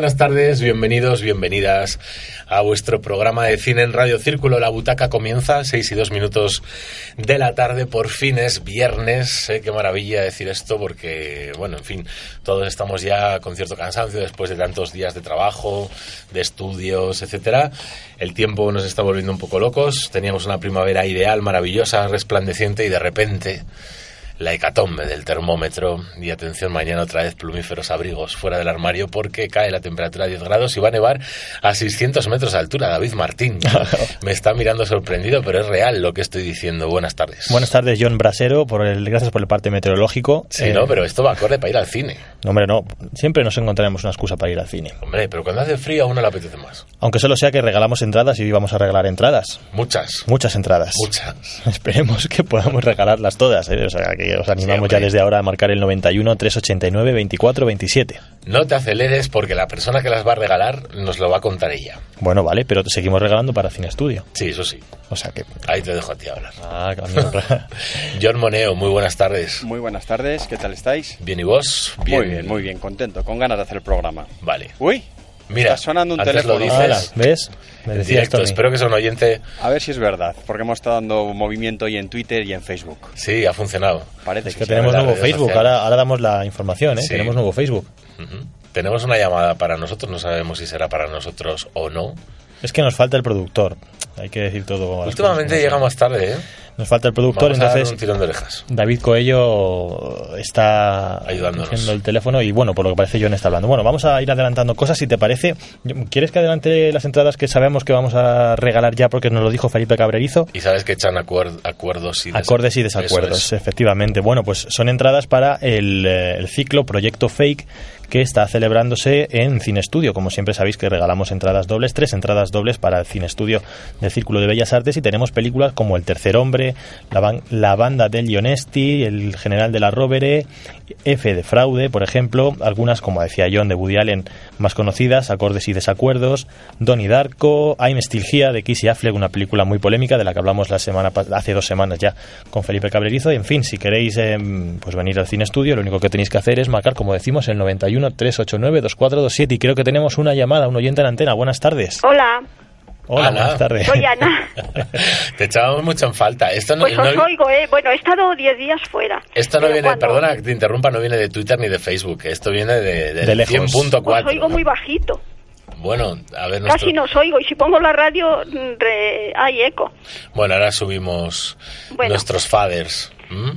Buenas tardes, bienvenidos, bienvenidas a vuestro programa de cine en Radio Círculo. La butaca comienza, seis y dos minutos de la tarde, por fin es viernes. ¿eh? Qué maravilla decir esto porque, bueno, en fin, todos estamos ya con cierto cansancio después de tantos días de trabajo, de estudios, etcétera. El tiempo nos está volviendo un poco locos. Teníamos una primavera ideal, maravillosa, resplandeciente y de repente la hecatombe del termómetro y atención mañana otra vez plumíferos abrigos fuera del armario porque cae la temperatura a 10 grados y va a nevar a 600 metros de altura. David Martín me está mirando sorprendido, pero es real lo que estoy diciendo. Buenas tardes. Buenas tardes, John Brasero, por el, gracias por el parte meteorológico. Sí, eh, no, pero esto va acorde para ir al cine. No, hombre, no. Siempre nos encontraremos una excusa para ir al cine. Hombre, pero cuando hace frío a uno le apetece más. Aunque solo sea que regalamos entradas y vamos a regalar entradas. Muchas. Muchas entradas. Muchas. Esperemos que podamos regalarlas todas. ¿eh? O sea, que os animamos Sí, ya desde ahora a marcar el 91 389 24 27. No te aceleres porque la persona que las va a regalar nos lo va a contar ella. Bueno, vale, pero seguimos regalando para Cine Estudio. Sí, eso sí. O sea que. Ahí te dejo a ti hablar. Ah. John Moneo, muy buenas tardes. Muy buenas tardes, ¿qué tal estáis? Bien, ¿y vos? Muy bien, muy bien, contento, con ganas de hacer el programa. Vale. Uy, Mira, está sonando un antes teléfono. lo dices. ¿Ves? Me En directo, espero que sea un oyente. A ver si es verdad, porque hemos estado dando movimiento hoy en Twitter y en Facebook. Sí, ha funcionado. Parece Es que tenemos nuevo Facebook, ahora, ahora damos la información, ¿eh? Sí. Tenemos nuevo Facebook. Tenemos una llamada para nosotros, no sabemos si será para nosotros o no. Es que nos falta el productor, hay que decir todo. Últimamente llega más tarde, ¿eh? Nos falta el productor, Vamos a dar entonces un tirón de orejas. David Coello está Ayudándonos. cogiendo el teléfono y bueno, por lo que parece John está hablando. Bueno, vamos a ir adelantando cosas, si te parece. ¿Quieres que adelante las entradas que sabemos que vamos a regalar ya porque nos lo dijo Felipe Cabrerizo? Y sabes que echan acuer- acuerdos y des- Acordes y desacuerdos, es. efectivamente. Bueno, pues son entradas para el, eh, el ciclo Proyecto Fake que está celebrándose en Cine Estudio. Como siempre sabéis que regalamos entradas dobles, tres entradas dobles para el Cine Estudio del Círculo de Bellas Artes y tenemos películas como El Tercer Hombre, La, la Banda del Ionesti, El General de la Rovere, F de Fraude, por ejemplo, algunas, como decía John, de Woody Allen más conocidas, Acordes y Desacuerdos, Donnie Darko, I'm Still de Kissy Affleck, una película muy polémica de la que hablamos la semana hace dos semanas ya con Felipe Cabrerizo. Y en fin, si queréis eh, pues venir al cine estudio, lo único que tenéis que hacer es marcar, como decimos, el 91 389 2427. Y creo que tenemos una llamada, un oyente en antena. Buenas tardes. Hola, Hola, Ana. buenas tardes. soy Ana. Te echábamos mucho en falta. Esto no, Pues no- os oigo, ¿eh? Bueno, he estado 10 días fuera. esto no Pero viene, cuando- perdona que te interrumpa, no viene de Twitter ni de Facebook. Esto viene de, De lejos. 100.4. Os oigo muy bajito. Bueno, a ver, nuestro- Casi no os oigo. Y si pongo la radio, mm, re- hay eco. Bueno, ahora subimos Bueno. nuestros faders. ¿Mm?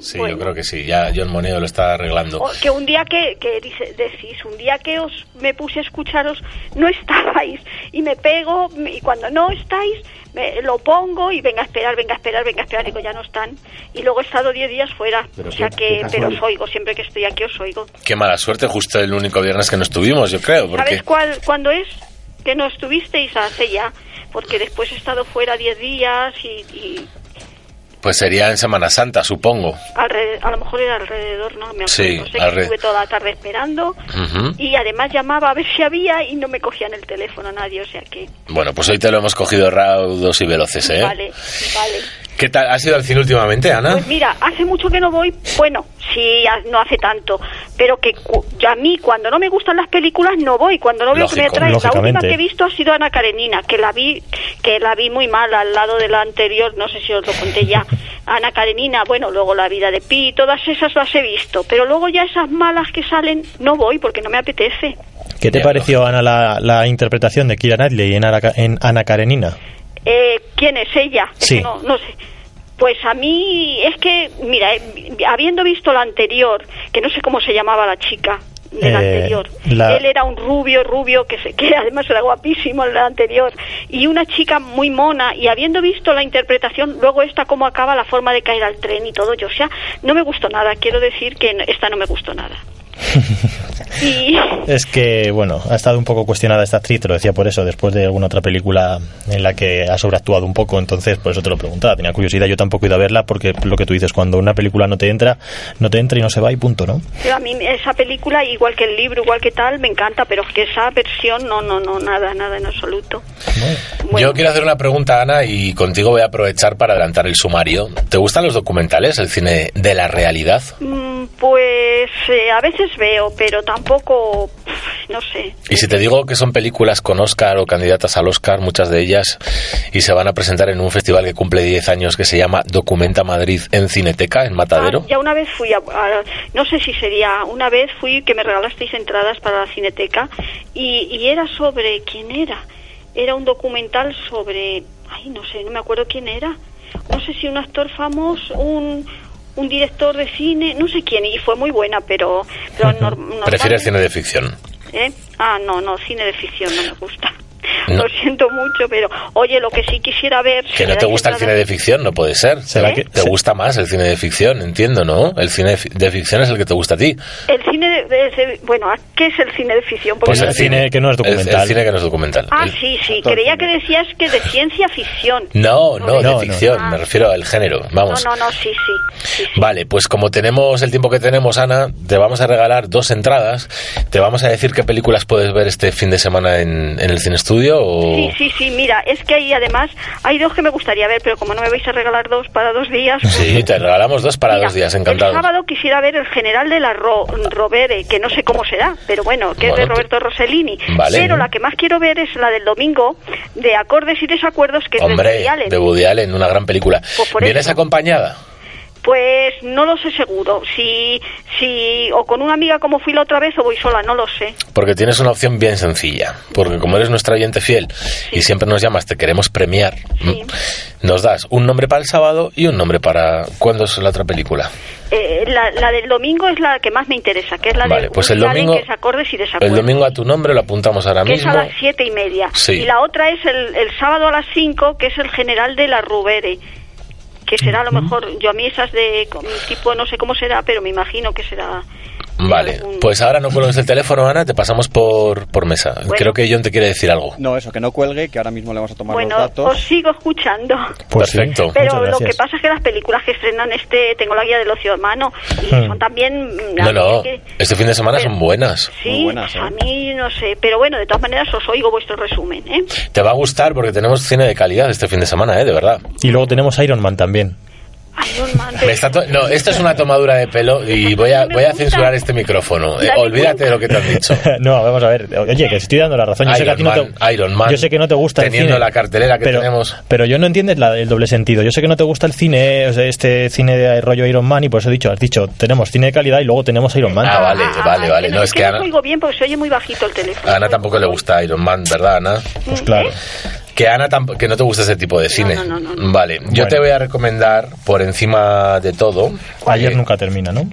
Sí, Bueno. yo creo que sí. Ya John Moneo lo está arreglando. O- que un día que, que dice- decís, un día que os me puse a escucharos, no estabais. Y me pego, y cuando no estáis, me, lo pongo y venga a esperar, venga a esperar, venga a esperar. Digo, ya no están. Y luego he estado 10 días fuera. o sea que, pero os oigo, siempre que estoy aquí os oigo. Qué mala suerte, justo el único viernes que no estuvimos, yo creo. Porque... ¿Sabes cuál, cuándo es? Que no estuvisteis hace ya. Porque después he estado fuera 10 días y, y Pues sería en Semana Santa, supongo. alre- a lo mejor era alrededor, no me. Sí, sé que estuve toda la tarde esperando y además llamaba a ver si había y no me cogían el teléfono nadie, o sea que... Bueno, pues hoy te lo hemos cogido raudos y veloces, ¿eh? Vale, vale. ¿Qué tal? ¿Has ido al cine últimamente, Ana? Pues mira, hace mucho que no voy, bueno, sí, no hace tanto, pero que a mí cuando no me gustan las películas no voy, cuando no veo que me Lógico, atrae. La última que he visto ha sido Ana Karenina, que la vi, que la vi muy mal al lado de la anterior, no sé si os lo conté ya. Ana Karenina, bueno, luego La vida de Pi, todas esas las he visto, pero luego ya esas malas que salen no voy porque no me apetece. ¿Qué te Ya, pareció, Ana, la, la interpretación de Kira Knightley en, Ana- en Ana Karenina? Eh, ¿Quién es ella? Es Sí. que no, no sé. Pues a mí es que, mira, eh, habiendo visto la anterior, que no sé cómo se llamaba la chica, el Eh, anterior. la- Él era un rubio, rubio, que, se, que además era guapísimo el anterior, y una chica muy mona, y habiendo visto la interpretación, luego esta cómo acaba la forma de caer al tren y todo, yo, o sea, no me gustó nada, quiero decir que esta no me gustó nada. Es que, bueno, ha estado un poco cuestionada esta actriz, te lo decía por eso, después de alguna otra película en la que ha sobreactuado un poco, entonces por eso te lo preguntaba, tenía curiosidad, yo tampoco he ido a verla porque lo que tú dices, cuando una película no te entra, no te entra y no se va y punto, ¿no? pero a mí esa película, igual que el libro, igual que tal, me encanta, pero que esa versión, no, no, no, nada, nada en absoluto. Bueno, Yo quiero hacer una pregunta, Ana, y contigo voy a aprovechar para adelantar el sumario. ¿Te gustan los documentales, el cine de la realidad? mm, pues eh, a veces veo, pero tampoco, no sé. Y si te digo que son películas con Oscar o candidatas al Oscar, muchas de ellas, y se van a presentar en un festival que cumple 10 años que se llama Documenta Madrid en Cineteca, en Matadero. Ah, ya una vez fui a, a- no sé si sería, una vez fui que me regalasteis entradas para la cineteca y, y era sobre, ¿quién era? Era un documental sobre, ay, no sé, no me acuerdo quién era. No sé si un actor famoso, un, un director de cine, no sé quién, y fue muy buena, pero... pero nor- ¿Prefieres cine de ficción? ¿Eh? Ah, no, no, cine de ficción no me gusta. No. Lo siento mucho, pero oye, lo que sí quisiera ver... si Que no te gusta el cine de ficción, no puede ser. ¿Será ¿Eh? que Te gusta más el cine de ficción, entiendo, ¿no? El cine de fi- de ficción es el que te gusta a ti. El cine de, de- de- bueno, ¿qué es el cine de ficción? Porque Pues no el sé. cine que no es El- documental. El, cine que no es documental. Ah, El- sí, sí, Actor creía que decías que de ciencia ficción. No, no, No, de no. ficción, Ah. me refiero al género. Vamos. No, no, no, sí, sí. sí, sí. Vale, pues como tenemos el tiempo que tenemos, Ana, te vamos a regalar dos entradas. Te vamos a decir qué películas puedes ver este fin de semana en, en el cine estudio o... Sí, sí, sí, mira, es que ahí además hay dos que me gustaría ver, pero como no me vais a regalar dos para dos días... pues- Sí, te regalamos dos para Mira, dos días, encantado. El sábado quisiera ver el general de la Ro- Rovere, que no sé cómo será, pero bueno, que es Bueno, de Roberto Rossellini. vale. Pero la que más quiero ver es la del domingo, de Acordes y Desacuerdos, que es de Hombre, Woody Allen. de Woody Allen, una gran película. Pues ¿Vienes eso. acompañada? Pues no lo sé seguro. Si, si o con una amiga como fui la otra vez o voy sola, no lo sé. Porque tienes una opción bien sencilla. Porque como eres nuestra oyente fiel y siempre nos llamas, te queremos premiar, Sí. mm, nos das un nombre para el sábado y un nombre para... ¿Cuándo es la otra película? Eh, la, la del domingo es la que más me interesa, que es la Vale, de pues el domingo- que es acordes y El desacuerdos. domingo a tu nombre lo apuntamos ahora que es mismo. a las siete y media. Sí. Y la otra es el, el sábado a las cinco, que es el general de la Rubere. Que será a lo mejor, yo a mí esas de con- tipo, no sé cómo será, pero me imagino que será. Vale, pues ahora no cuelgues el teléfono, Ana, te pasamos por, por mesa. Bueno. Creo que John te quiere decir algo. No, eso, que no cuelgue, que ahora mismo le vamos a tomar Bueno, los datos. os sigo escuchando. Pues Perfecto. Pero lo que pasa es que las películas que estrenan este, tengo la guía del ocio hermano, y Hmm. son también... mm, No, no, que- este fin de semana Pero- son buenas. Sí, Muy buenas, ¿eh? a mí no sé, pero bueno, de todas maneras os oigo vuestro resumen, ¿eh? Te va a gustar porque tenemos cine de calidad este fin de semana, ¿eh? De verdad. Y luego tenemos Iron Man también. Iron Man, Me está to- no, esto es una tomadura de pelo y voy a, voy a censurar este micrófono. Eh, olvídate de lo que te han dicho. no, vamos a ver. Oye, que estoy dando la razón. Yo sé que a ti no Iron te, Man, Iron Man, yo sé que no te gusta el teniendo cine. la cartelera que pero, tenemos. Pero yo no entiendes la- el doble sentido. Yo sé que no te gusta el cine, o sea, este cine de rollo Iron Man, y por eso he dicho, has dicho, tenemos cine de calidad y luego tenemos Iron Man. Ah, vale, vale, es vale. que No, es que no Ana, oigo bien porque se oye muy bajito el teléfono. a Ana tampoco le gusta Iron Man, ¿verdad, Ana? Pues claro. Que Ana que no te gusta ese tipo de cine. no, no, no, no. Vale, yo Bueno. te voy a recomendar por encima de todo. Ayer eh, nunca termina, ¿no?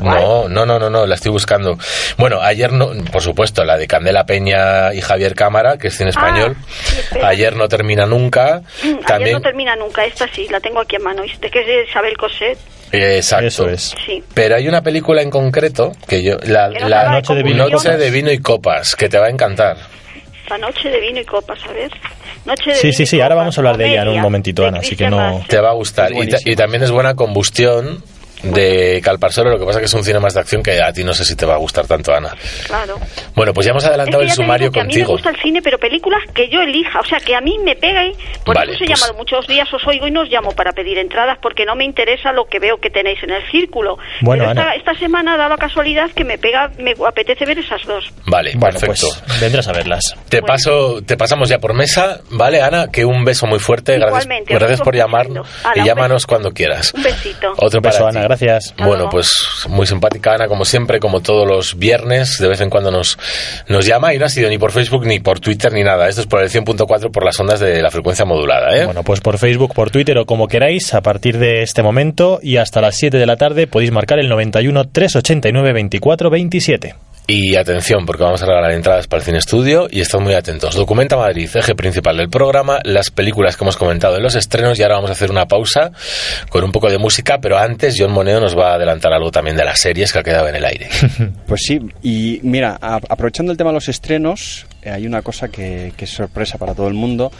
No, no, no, no, no, la estoy buscando. Bueno, ayer no, por supuesto, la de Candela Peña y Javier Cámara, que es cine español. Ah, sí, espera. ayer no termina nunca. Ayer También, no termina nunca, esta sí, la tengo aquí en mano. ¿De que es de Isabel Cosset? eh, exacto. Eso es. Sí. Pero hay una película en concreto que yo, la, la de Noche de vino y Noche de vino y copas, que te va a encantar. Noche de vino y copas, a ver. Noche de Sí, vino sí, sí, ahora vamos a hablar de ella en un momentito, Ana, así que no-. Te va a gustar. Ta- y también es buena combustión de Calparsoro, lo que pasa que es un cine más de acción que a ti no sé si te va a gustar tanto, Ana. Claro. Bueno, pues ya hemos Es adelantado que el ya te sumario digo que a mí me contigo. gusta el cine, pero películas que yo elija. O sea, que a mí me pega y por Vale, eso os he pues- llamado muchos días, os oigo y no os llamo para pedir entradas porque no me interesa lo que veo que tenéis en el círculo. Bueno, pero esta, Ana. esta semana da la casualidad que me pega, me apetece ver esas dos. Vale, Bueno, perfecto. pues vendrás a verlas. Te Bueno. paso, te pasamos ya por mesa, ¿vale, Ana? Que un beso muy fuerte, gracias, Igualmente, gracias sigo por llamarnos escuchando. Ala, y llámanos cuando quieras. Un besito. Otro Un beso, para Ana. Gracias. Bueno, pues muy simpática Ana, como siempre, como todos los viernes, de vez en cuando nos, nos llama y no ha sido ni por Facebook, ni por Twitter, ni nada. Esto es por el 100.4 por las ondas de la frecuencia modulada, ¿eh? Bueno, pues por Facebook, por Twitter o como queráis, a partir de este momento y hasta las 7 de la tarde podéis marcar el 91 389 24 27. Y atención, porque vamos a regalar entradas para el cine estudio y estad muy atentos. Documenta Madrid, eje principal del programa, las películas que hemos comentado en los estrenos y ahora vamos a hacer una pausa con un poco de música, pero antes John Moneo nos va a adelantar algo también de las series que ha quedado en el aire. Pues sí, y mira, aprovechando el tema de los estrenos, hay una cosa que, que es sorpresa para todo el mundo,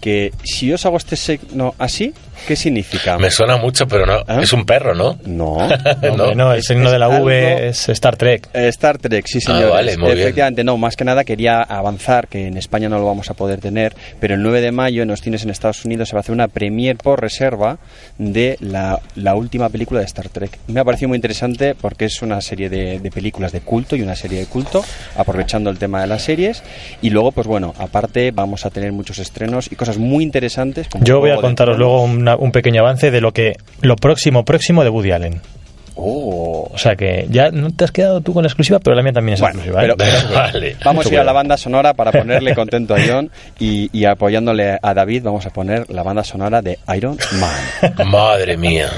que si yo os hago este signo así, ¿qué significa? Me suena mucho, pero no. ¿Ah? Es un perro, ¿no? No. No, el signo de la V es Star Trek. Eh, Star Trek, sí, Ah, señor. vale, muy bien. Efectivamente, no, más que nada quería avanzar, que en España no lo vamos a poder tener, pero el 9 de mayo en los cines en Estados Unidos se va a hacer una premier por reserva de la, la última película de Star Trek. Me ha parecido muy interesante porque es una serie de, de películas de culto y una serie de culto, aprovechando el tema de las series. Y luego, pues bueno, aparte vamos a tener muchos estrenos y cosas muy interesantes. como Yo voy a contaros luego una- un pequeño avance de lo que lo próximo próximo de Woody Allen. Oh. O sea que ya no te has quedado tú con la exclusiva, pero la mía también es Bueno, exclusiva. ¿eh? pero- pero- Vale. Vamos a ir a la banda sonora para ponerle contento a John y, y apoyándole a David vamos a poner la banda sonora de Iron Man. Madre mía.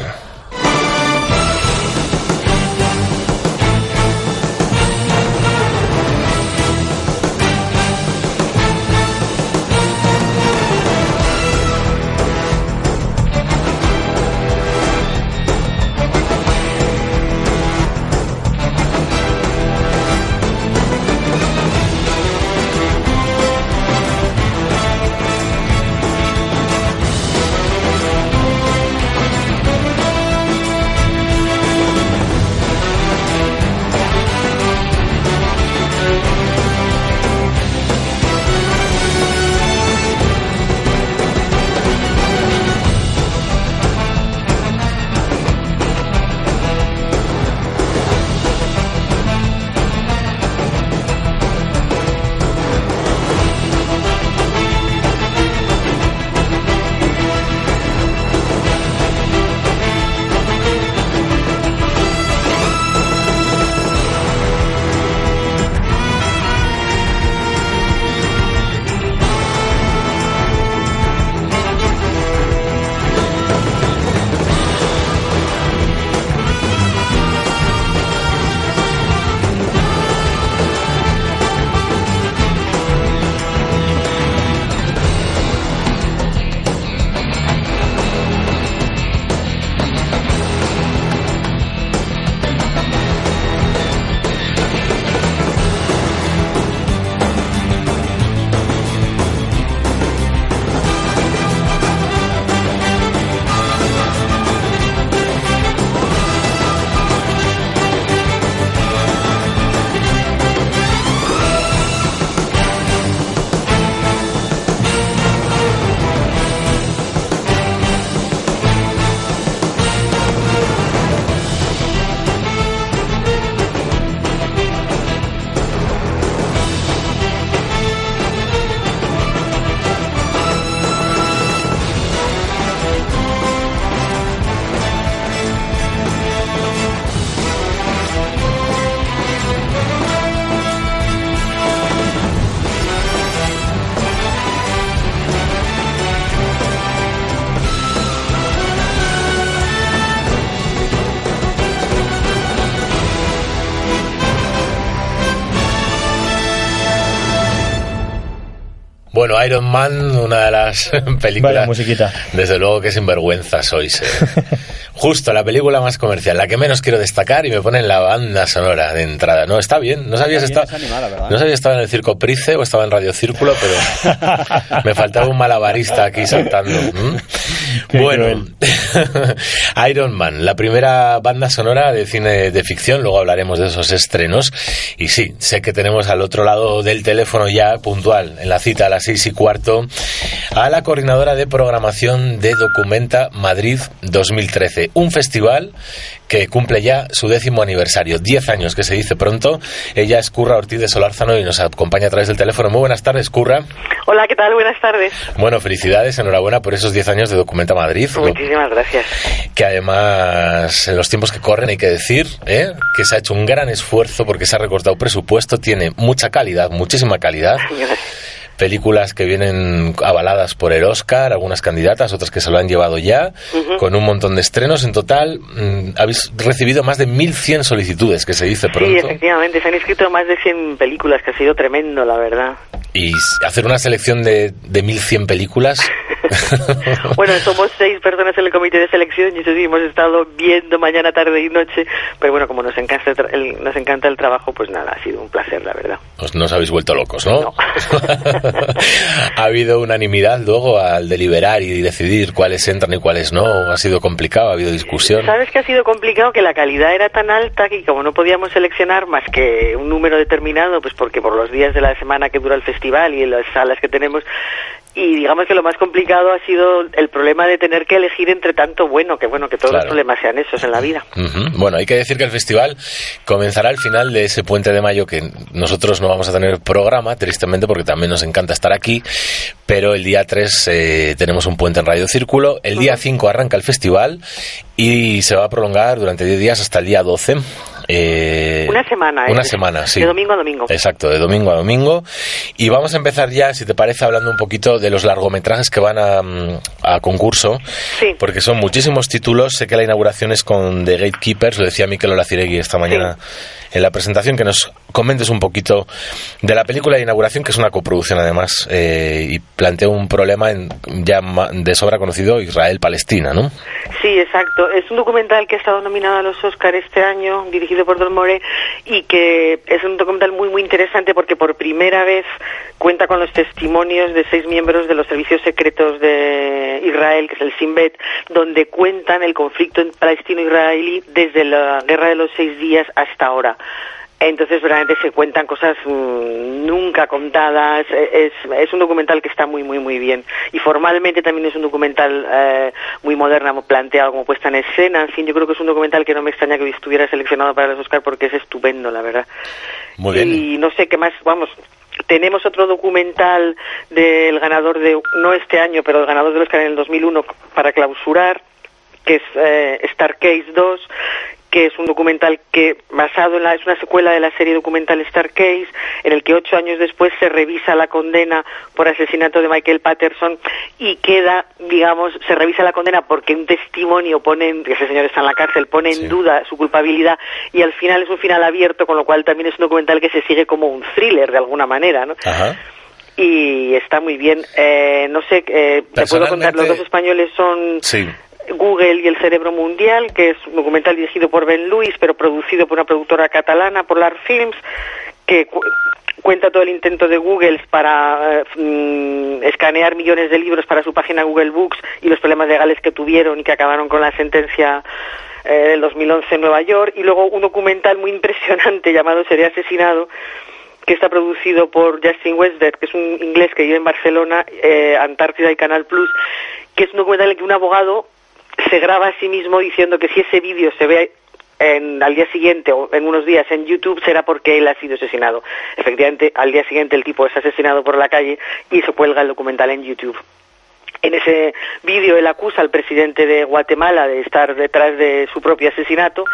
Iron Man, una de las películas. Vaya musiquita. Desde luego que sinvergüenza sois. eh. Justo la película más comercial, la que menos quiero destacar y me ponen la banda sonora de entrada. No, está bien. No sabías Está estado. bien, es animada, ¿verdad? No sabía si estaba en el Circo Price o estaba en Radio Círculo, pero me faltaba un malabarista aquí saltando. Bueno, Iron Man, la primera banda sonora de cine de ficción, luego hablaremos de esos estrenos. Y sí, sé que tenemos al otro lado del teléfono ya puntual, en la cita a las seis y cuarto, a la coordinadora de programación de Documenta Madrid 2013, un festival que cumple ya su décimo aniversario, diez años que se dice pronto. Ella es Curra Ortiz de Solórzano y nos acompaña a través del teléfono. Muy buenas tardes, Curra. Hola, ¿qué tal? Buenas tardes. Bueno, felicidades, enhorabuena por esos 10 años de Documenta Madrid. Muchísimas gracias. Que además, en los tiempos que corren, hay que decir ¿eh? que se ha hecho un gran esfuerzo porque se ha recortado presupuesto, tiene mucha calidad, muchísima calidad. Películas que vienen avaladas por el Oscar, algunas candidatas, otras que se lo han llevado ya, con un montón de estrenos. En total, mm, habéis recibido más de 1.100 solicitudes, que se dice pronto. Sí, efectivamente, se han inscrito más de 100 películas, que ha sido tremendo, la verdad. Y hacer una selección de, de 1.100 películas... bueno, somos seis personas en el comité de selección y eso sí, hemos estado viendo mañana, tarde y noche, pero bueno, como nos encanta el, nos encanta el trabajo, pues nada, ha sido un placer, la verdad. Pues no os habéis vuelto locos, ¿no? No. ¿Ha habido unanimidad luego al deliberar y decidir cuáles entran y cuáles no? ¿Ha sido complicado? ¿Ha habido discusión? ¿Sabes que ha sido complicado? Que la calidad era tan alta que como no podíamos seleccionar más que un número determinado, pues porque por los días de la semana que dura el festival y en las salas que tenemos, y digamos que lo más complicado ha sido el problema de tener que elegir entre tanto bueno, que bueno, que todos Claro. los problemas sean esos en la vida. Bueno, hay que decir que el festival comenzará al final de ese puente de mayo que nosotros no vamos a tener programa, tristemente, porque también nos encanta estar aquí, pero el día 3 eh, tenemos un puente en Radio Círculo, el día 5 arranca el festival y se va a prolongar durante 10 días hasta el día 12. Eh, Una semana, ¿eh? Una semana, sí. De domingo a domingo. Exacto, de domingo a domingo. Y vamos a empezar ya, si te parece, hablando un poquito de los largometrajes que van a, mm, a concurso. Sí. Porque son muchísimos títulos. Sé que la inauguración es con The Gatekeepers, lo decía Mikel Olaciregui esta mañana en la presentación, que nos comentes un poquito de la película de inauguración, que es una coproducción además, eh, y plantea un problema en, ya de sobra conocido, Israel-Palestina, ¿no? Sí, exacto. Es un documental que ha estado nominado a los Oscar este año, dirigido por Don y que es un documental muy, muy interesante porque por primera vez cuenta con los testimonios de seis miembros de los servicios secretos de Israel, que es el Shin Bet, donde cuentan el conflicto palestino-israelí desde la Guerra de los Seis Días hasta ahora. Entonces, realmente se cuentan cosas mm, nunca contadas. Eh, Es, es un documental que está muy, muy, muy bien. Y formalmente también es un documental eh, muy moderno, planteado como puesta en escena. En fin, yo creo que es un documental que no me extraña que estuviera seleccionado para los Oscar porque es estupendo, la verdad. Muy bien. Y no sé qué más, vamos. Tenemos otro documental del ganador de, no este año, pero el ganador del Oscar en el 2001 para clausurar, que es eh, Star Case 2, que es un documental que basado en la es una secuela de la serie documental Star Case en el que ocho años después se revisa la condena por asesinato de Michael Patterson y queda digamos se revisa la condena porque un testimonio pone en, que ese señor está en la cárcel pone Sí. en duda su culpabilidad y al final es un final abierto con lo cual también es un documental que se sigue como un thriller de alguna manera ¿no? Ajá. y está muy bien eh, no sé eh, te puedo contar los dos españoles son Sí. Google y el cerebro mundial, que es un documental dirigido por Ben Lewis, pero producido por una productora catalana, Polar Films, que cu- cuenta todo el intento de Google para eh, mm, escanear millones de libros para su página Google Books y los problemas legales que tuvieron y que acabaron con la sentencia eh, del 2011 en Nueva York. Y luego un documental muy impresionante llamado Sería asesinado, que está producido por Justin Westberg, que es un inglés que vive en Barcelona, eh, Antártida y Canal Plus, que es un documental en el que un abogado se graba a sí mismo diciendo que si ese vídeo se ve en, al día siguiente o en unos días en YouTube será porque él ha sido asesinado. Efectivamente, al día siguiente el tipo es asesinado por la calle y se cuelga el documental en YouTube. En ese vídeo él acusa al presidente de Guatemala de estar detrás de su propio asesinato,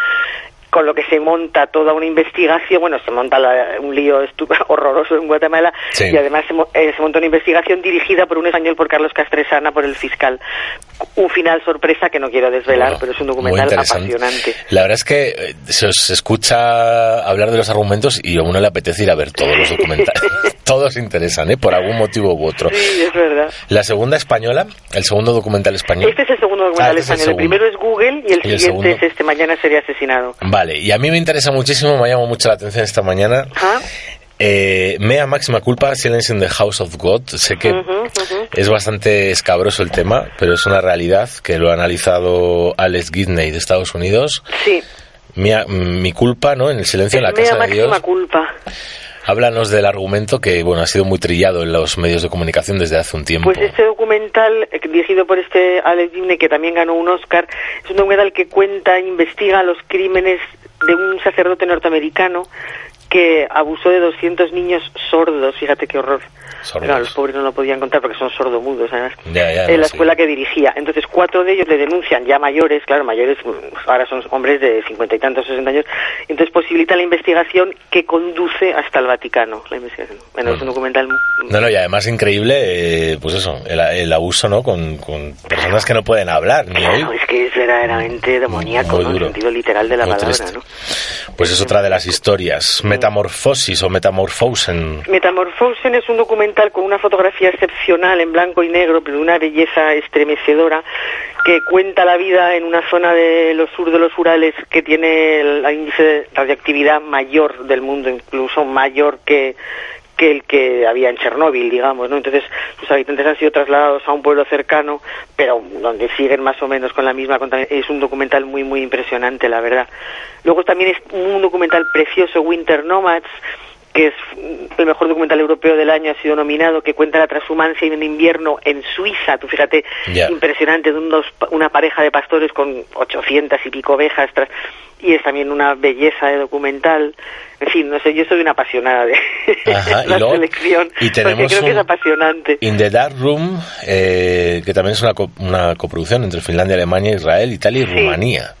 con lo que se monta toda una investigación, bueno, se monta la- un lío horroroso en Guatemala Sí. y además se, eh, se monta una investigación dirigida por un español, por Carlos Castresana, por el fiscal. Un final sorpresa que no quiero desvelar, pero es un documental apasionante. La verdad es que eh, se os escucha hablar de los argumentos y a uno le apetece ir a ver todos los documentales. todos interesan, ¿eh? Por algún motivo u otro. Sí, es verdad. La segunda española, el segundo documental español. Este es el segundo documental Ah, este es el español. El primero es Google y el, Y el siguiente segundo. es este, Mañana sería asesinado. Vale, y a mí me interesa muchísimo, me ha llamado mucho la atención esta mañana. ¿Ah? Eh, Mea Máxima Culpa, Silence in the House of God. Sé que es bastante escabroso el tema, pero es una realidad que lo ha analizado Alex Gidney de Estados Unidos. Sí. Mi culpa, ¿no? En el silencio en la mea casa de máxima Dios. culpa. Háblanos del argumento que, bueno, ha sido muy trillado en los medios de comunicación desde hace un tiempo. Pues este documental, eh, dirigido por este Alex Gibney, que también ganó un Oscar, es un documental que cuenta, investiga los crímenes de un sacerdote norteamericano que abusó de 200 niños sordos, fíjate qué horror. Claro, los pobres no lo podían contar porque son sordomudos, además. Ya, ya, en no, la sí. escuela que dirigía. Entonces, cuatro de ellos le denuncian, ya mayores, claro, mayores, mm, ahora son hombres de cincuenta y tantos, sesenta años. Entonces, posibilita la investigación que conduce hasta el Vaticano. La investigación. Bueno, es un documental. mm, No, no, y además increíble, eh, pues eso, el, el abuso, ¿no? Con, con personas que no pueden hablar ni. Claro, es que es verdaderamente demoníaco, ¿no? En el sentido literal de la Muy palabra, triste. ¿no? Pues es otra de las historias. Metamorfosis o Metamorphosen. Metamorphosen es un documental con una fotografía excepcional en blanco y negro, pero de una belleza estremecedora, que cuenta la vida en una zona de los sur de los Urales que tiene el índice de radioactividad mayor del mundo, incluso mayor que que el que había en Chernóbil, digamos, ¿no? Entonces, sus habitantes han sido trasladados a un pueblo cercano, pero donde siguen más o menos con la misma contaminación. Es un documental muy, muy impresionante, la verdad. Luego también es un documental precioso, Winter Nomads, que es el mejor documental europeo del año, ha sido nominado, que cuenta la transhumancia en invierno en Suiza, tú fíjate, impresionante, de unos- una pareja de pastores con 800 y pico ovejas, tras- y es también una belleza de documental. En fin, no sé, yo soy una apasionada de Ajá, y la luego- selección, y porque creo que es un- apasionante. In the Dark Room, eh, que también es una, co- una coproducción entre Finlandia, Alemania, Israel, Italia y Sí. Rumanía.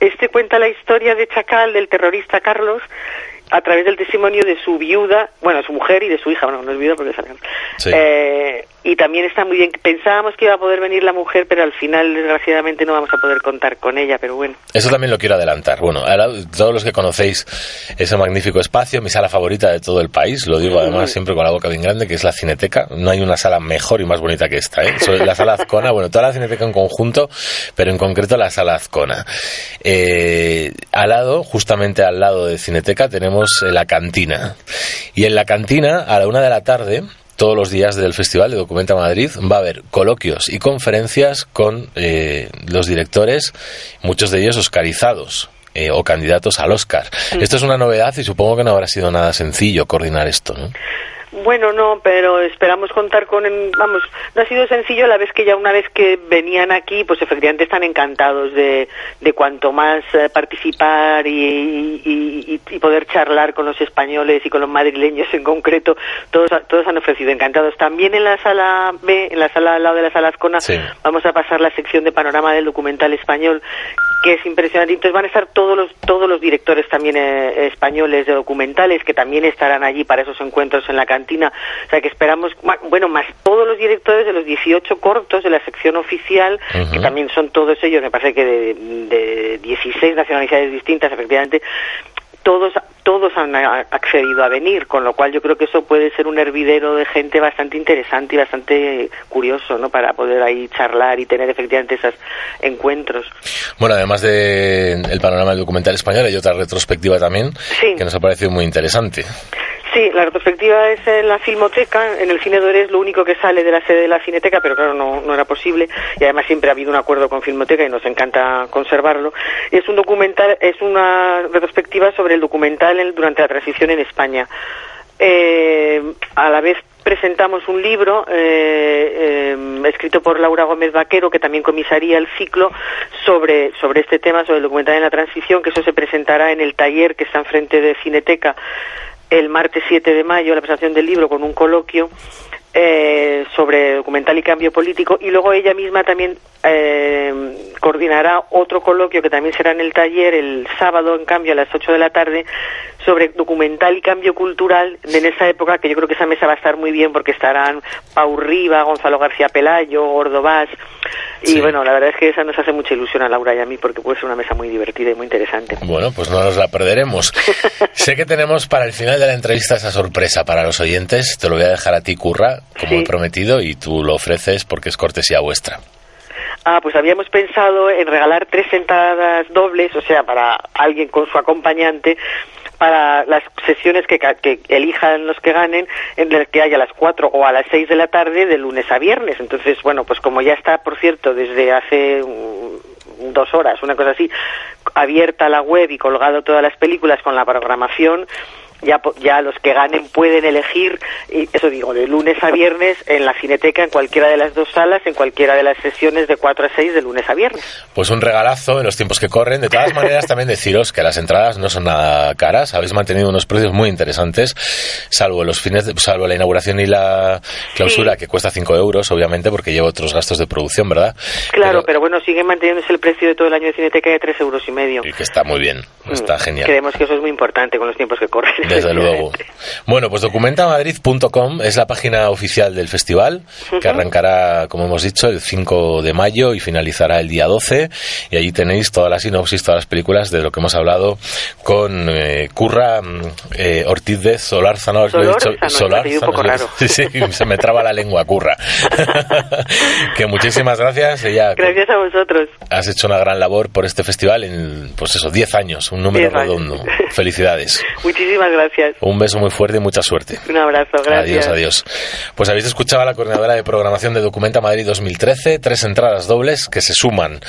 Este cuenta la historia de Chacal, del terrorista Carlos, a través del testimonio de su viuda, bueno, su mujer y de su hija, bueno, no es viuda porque es. Sí. Eh, y también está muy bien. Pensábamos que iba a poder venir la mujer, pero al final, desgraciadamente, no vamos a poder contar con ella, pero bueno. Eso también lo quiero adelantar. Bueno, ahora, todos los que conocéis ese magnífico espacio, mi sala favorita de todo el país, lo digo además siempre con la boca bien grande, que es la Cineteca. No hay una sala mejor y más bonita que esta. ¿eh? Sobre la sala Azcona, bueno, toda la Cineteca en conjunto, pero en concreto la sala Azcona. Eh, al lado, justamente al lado de Cineteca, tenemos la cantina. Y en la cantina, a la una de la tarde, todos los días del Festival de Documenta Madrid va a haber coloquios y conferencias con eh, los directores, muchos de ellos oscarizados. eh, o candidatos al Oscar. Esto es una novedad y supongo que no habrá sido nada sencillo coordinar esto. ¿no? Bueno, no, pero esperamos contar con, vamos, no ha sido sencillo a la vez que ya una vez que venían aquí, pues efectivamente están encantados de, de cuanto más eh, participar y, y- y- y poder charlar con los españoles y con los madrileños en concreto, todos, todos han ofrecido encantados. También en la sala B, en la sala al lado de la sala Azcona, Sí. vamos a pasar la sección de panorama del documental español, que es impresionante. Entonces van a estar todos los, todos los directores también eh, españoles de documentales, que también estarán allí para esos encuentros en la cantina. O sea que esperamos, bueno, más todos los directores de los 18 cortos de la sección oficial, que también son todos ellos, me parece que de, de 16 nacionalidades distintas, efectivamente, todos todos han accedido a venir, con lo cual yo creo que eso puede ser un hervidero de gente bastante interesante y bastante curioso, ¿no? Para poder ahí charlar y tener efectivamente esos encuentros. Bueno, además del el panorama del documental español, hay otra retrospectiva también Sí. que nos ha parecido muy interesante. Sí, la retrospectiva es en la Filmoteca, en el Cine es lo único que sale de la sede de la Cineteca, pero claro, no, era posible y además siempre ha habido un acuerdo con Filmoteca y nos encanta conservarlo. Es un documental, es una retrospectiva sobre el documental en- durante la transición en España. Eh, a la vez presentamos un libro eh, eh, escrito por Laura Gómez Vaquero que también comisaría el ciclo sobre, sobre este tema, sobre el documental en la transición, que eso se presentará en el taller que está enfrente de Cineteca el martes 7 de mayo, la presentación del libro con un coloquio eh, sobre documental y cambio político y luego ella misma también eh, coordinará otro coloquio que también será en el taller el sábado en cambio a las 8 de la tarde sobre documental y cambio cultural en esa época que yo creo que esa mesa va a estar muy bien porque estarán Pau Riva, Gonzalo García Pelayo, Gordo Vaz y Sí. bueno, la verdad es que esa nos hace mucha ilusión a Laura y a mí porque puede ser una mesa muy divertida y muy interesante. Bueno, pues no nos la perderemos. sé que tenemos para el final de la entrevista esa sorpresa para los oyentes. Te lo voy a dejar a ti, Curra, como Sí. he prometido, y tú lo ofreces porque es cortesía vuestra. Ah, pues habíamos pensado en regalar tres entradas dobles, o sea, para alguien con su acompañante, para las sesiones que, que elijan los que ganen, en las que haya a las cuatro o a las seis de la tarde, de lunes a viernes. Entonces, bueno, pues como ya está, por cierto, desde hace dos horas, una cosa así, abierta la web y colgado todas las películas con la programación, ya, ya los que ganen pueden elegir, y eso digo, de lunes a viernes en la Cineteca, en cualquiera de las dos salas, en cualquiera de las sesiones de 4 a 6 de lunes a viernes. Pues un regalazo en los tiempos que corren. De todas maneras, también deciros que las entradas no son nada caras. Habéis mantenido unos precios muy interesantes, salvo los fines, de, salvo la inauguración y la clausura, Sí. que cuesta 5 euros, obviamente, porque lleva otros gastos de producción, ¿verdad? Claro, pero, bueno, sigue manteniéndose el precio de todo el año de Cineteca de 3 euros y medio. Y que está muy bien, está Mm, genial. Creemos que eso es muy importante con los tiempos que corren. Desde luego. Bueno, pues documentamadrid.com es la página oficial del festival, que arrancará, como hemos dicho, el 5 de mayo y finalizará el día 12. Y allí tenéis toda la sinopsis, todas las películas de lo que hemos hablado con eh, Curra eh, Ortiz de Solórzano. lo he dicho, un poco raro. Sí, sí, se me traba la lengua, Curra. que muchísimas gracias. Ella, Gracias a vosotros. Has hecho una gran labor por este festival en, pues eso, 10 años, un número 10 años. redondo. Felicidades. Muchísimas gracias. Un beso muy fuerte y mucha suerte. Un abrazo, gracias. Adiós, adiós. Pues habéis escuchado a la coordinadora de programación de Documenta Madrid 2013, tres entradas dobles que se suman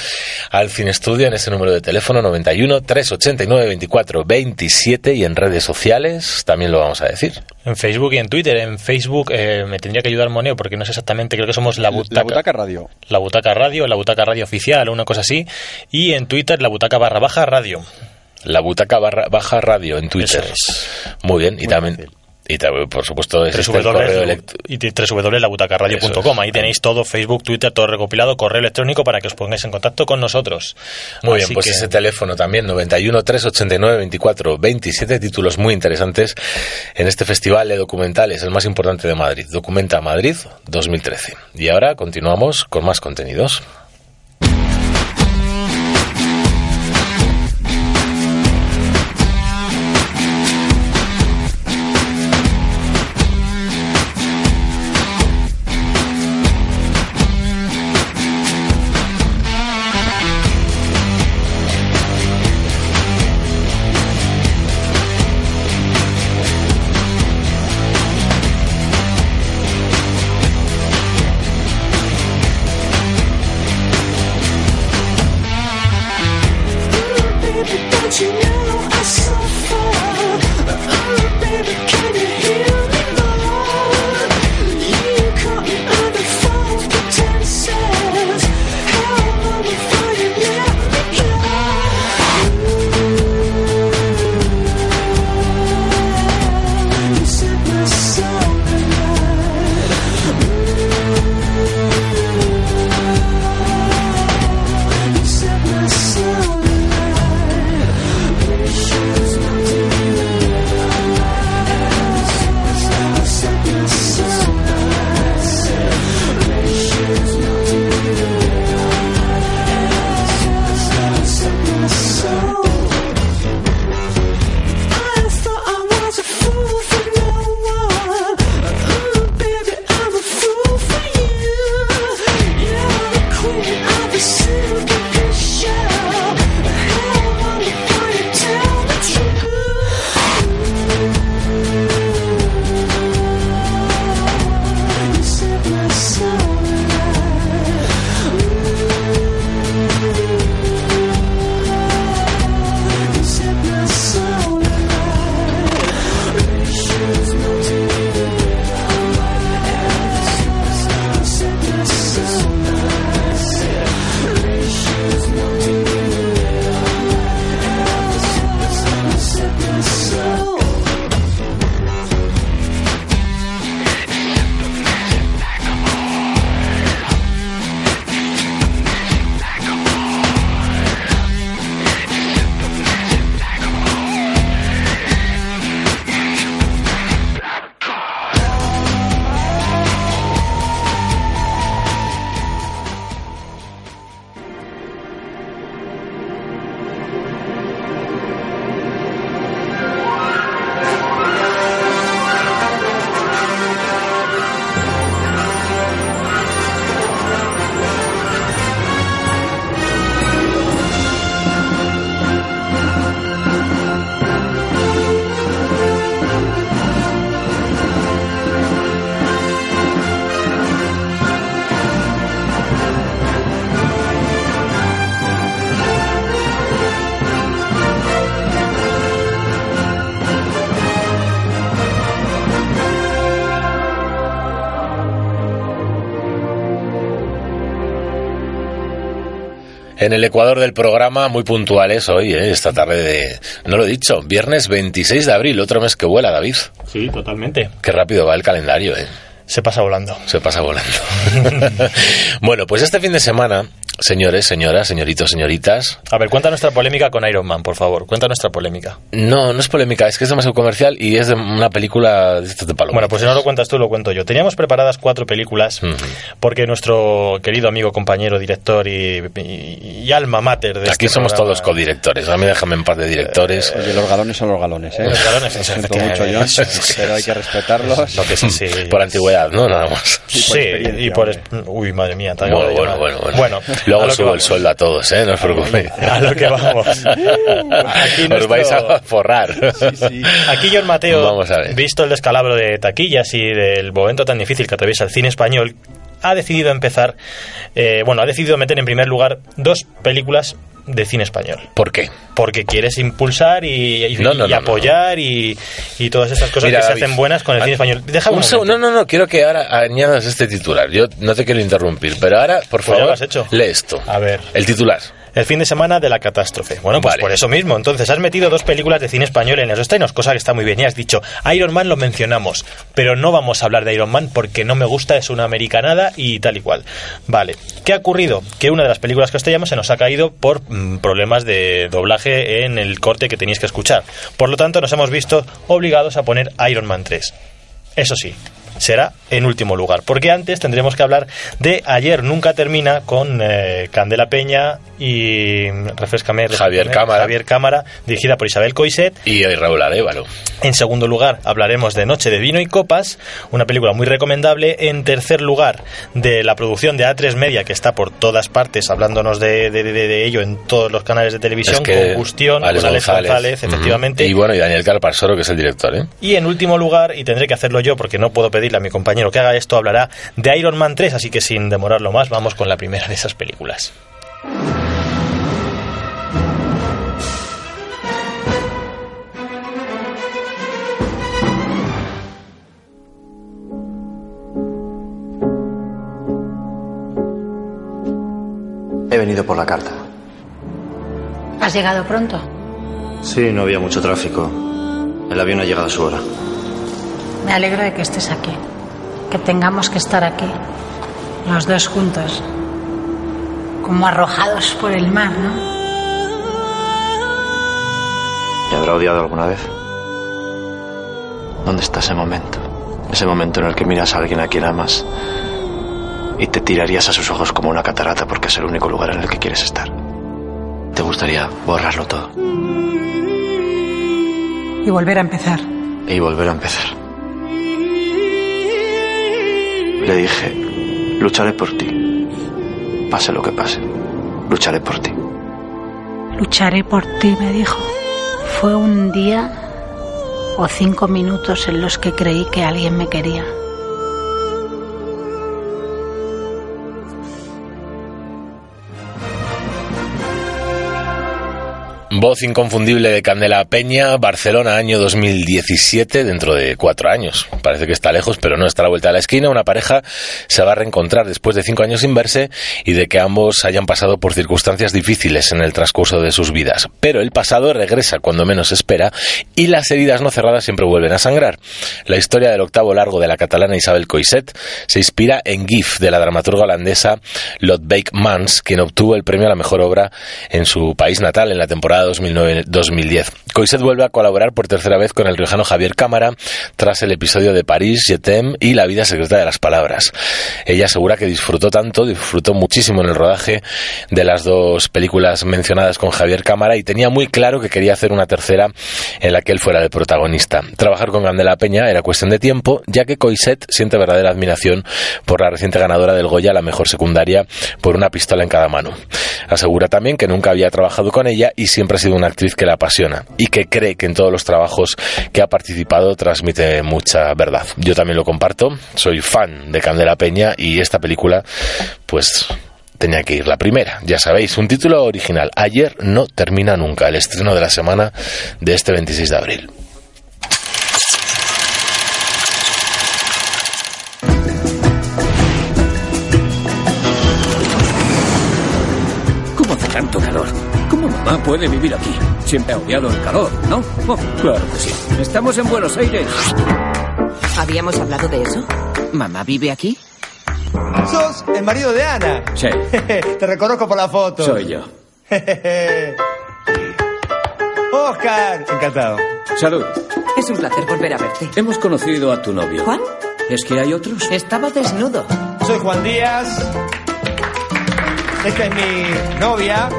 al Cine Estudio en ese número de teléfono 91 389 24 27 y en redes sociales también lo vamos a decir. En Facebook y en Twitter. En Facebook eh, me tendría que ayudar Moneo porque no sé exactamente, creo que somos la butaca. La Butaca Radio. La Butaca Radio, la Butaca Radio Oficial o una cosa así. Y en Twitter, la Butaca barra baja radio. La butaca barra, baja radio en Twitter. Es. Muy bien, y también, fácil. y también, por supuesto, existe el correo www.labutacarradio.com. Es. Ahí tenéis todo, Facebook, Twitter, todo recopilado, correo electrónico para que os pongáis en contacto con nosotros. Muy Así bien, pues que- ese teléfono también, 91 389 24 27, títulos muy interesantes en este festival de documentales, el más importante de Madrid, Documenta Madrid 2013. Y ahora continuamos con más contenidos. En el ecuador del programa, muy puntuales hoy, ¿eh? esta tarde de... No lo he dicho, viernes 26 de abril, otro mes que vuela, David. Sí, totalmente. Qué rápido va el calendario, ¿eh? Se pasa volando. Se pasa volando. bueno, pues este fin de semana, señores, señoras, señoritos, señoritas... A ver, cuenta nuestra polémica con Iron Man, por favor. Cuenta nuestra polémica. No, no es polémica, es que es demasiado comercial y es de una película de estos de palo. Bueno, pues si no lo cuentas tú, lo cuento yo. Teníamos preparadas cuatro películas porque nuestro querido amigo, compañero, director y, y- y alma mater de Aquí este somos programa- todos codirectores. A mí déjame en paz de directores. Oye, los galones son los galones, ¿eh? Los galones, Lo siento mucho, John, pero hay que respetarlos. Lo que es así. Por antigüedad, ¿no? Nada más. Y por Sí, y por... Uy, madre mía. acabo Bueno, de bueno, llamar. bueno, bueno. Luego subo el sueldo a todos, ¿eh? No os preocupéis. A lo que vamos. Aquí Os nuestro- vais a forrar. Aquí John Mateo, Vamos a ver. visto el descalabro de taquillas y del momento tan difícil que atraviesa el cine español, ha decidido empezar, eh, bueno, ha decidido meter en primer lugar dos películas de cine español. ¿Por qué? Porque quieres impulsar y, y- No, no, y no, apoyar Y, y todas estas cosas Mira, que David, se hacen buenas con el cine español. Déjame un un. No, no, no, quiero que ahora añadas este titular. Yo no te quiero interrumpir, pero ahora, por Pues ya favor, lo has hecho. lee esto. A ver. El titular. El fin de semana de la catástrofe. Bueno, pues Vale. por eso mismo. Entonces, has metido dos películas de cine español en los estrenos, cosa que está muy bien. Y has dicho, Iron Man lo mencionamos, pero no vamos a hablar de Iron Man porque no me gusta, es una americanada y tal y cual. Vale. ¿Qué ha ocurrido? Que una de las películas que os se nos ha caído por mm, problemas de doblaje en el corte que tenéis que escuchar. Por lo tanto, nos hemos visto obligados a poner Iron Man 3. Eso sí, será en último lugar, porque antes tendremos que hablar de Ayer Nunca Termina con eh, Candela Peña y refrescame, refrescame, Javier Cámara. Javier Cámara, dirigida por Isabel Coiset. Y Raúl Arevalo. En segundo lugar, hablaremos de Noche de Vino y Copas, una película muy recomendable. En tercer lugar, de la producción de A3 Media, que está por todas partes, hablándonos de, de- de- de ello en todos los canales de televisión, Es que Combustión, Alex con Alex González, González, efectivamente. Y bueno, y Daniel Calparsoro, que es el director, ¿eh? Y en último lugar, y tendré que hacerlo yo porque no puedo pedirle a mi compañero que haga esto, hablará de Iron Man 3, así que sin demorarlo más, vamos con la primera de esas películas. He venido por la carta. ¿Has llegado pronto? Sí, no había mucho tráfico. El avión ha llegado a su hora. Me alegro de que estés aquí. Que tengamos que estar aquí. Los dos juntos. Como arrojados por el mar, ¿no? ¿Te habrá odiado alguna vez? ¿Dónde está ese momento? Ese momento en el que miras a alguien a quien amas y te tirarías a sus ojos como una catarata porque es el único lugar en el que quieres estar. Te gustaría borrarlo todo Y volver a empezar. y volver a empezar. Le dije, lucharé por ti. Pase lo que pase, lucharé por ti. Lucharé por ti, me dijo. Fue un día o cinco minutos en los que creí que alguien me quería. Voz inconfundible de Candela Peña, Barcelona, año 2017, dentro de cuatro años. Parece que está lejos, pero no está a la vuelta de la esquina. Una pareja se va a reencontrar después de cinco años sin verse y de que ambos hayan pasado por circunstancias difíciles en el transcurso de sus vidas. Pero el pasado regresa cuando menos espera y las heridas no cerradas siempre vuelven a sangrar. La historia del octavo largo de la catalana Isabel Coiset se inspira en GIF de la dramaturga holandesa Lodbeek Mans, quien obtuvo el premio a la mejor obra en su país natal en la temporada 2009-2010. Coiset vuelve a colaborar por tercera vez con el riojano Javier Cámara tras el episodio de París, Jetem y La vida secreta de las palabras. Ella asegura que disfrutó tanto, disfrutó muchísimo en el rodaje de las dos películas mencionadas con Javier Cámara y tenía muy claro que quería hacer una tercera en la que él fuera el protagonista. Trabajar con Candela Peña era cuestión de tiempo, ya que Coiset siente verdadera admiración por la reciente ganadora del Goya, la mejor secundaria, por una pistola en cada mano. Asegura también que nunca había trabajado con ella y siempre ha sido una actriz que la apasiona y que cree que en todos los trabajos que ha participado transmite mucha verdad. Yo también lo comparto, soy fan de Candela Peña y esta película, pues tenía que ir la primera. Ya sabéis, un título original. Ayer no termina nunca, el estreno de la semana de este 26 de abril. Mamá puede vivir aquí? Siempre ha odiado el calor, ¿no? Oh, claro que sí. Estamos en Buenos Aires. ¿Habíamos hablado de eso? ¿Mamá vive aquí? Sos el marido de Ana. Sí, Te reconozco por la foto. soy yo. Oscar. Encantado. Salud. Es un placer volver a verte. Hemos conocido a tu novio. ¿Juan? ¿Es que hay otros? Estaba desnudo. Soy Juan Díaz. Esta es mi novia.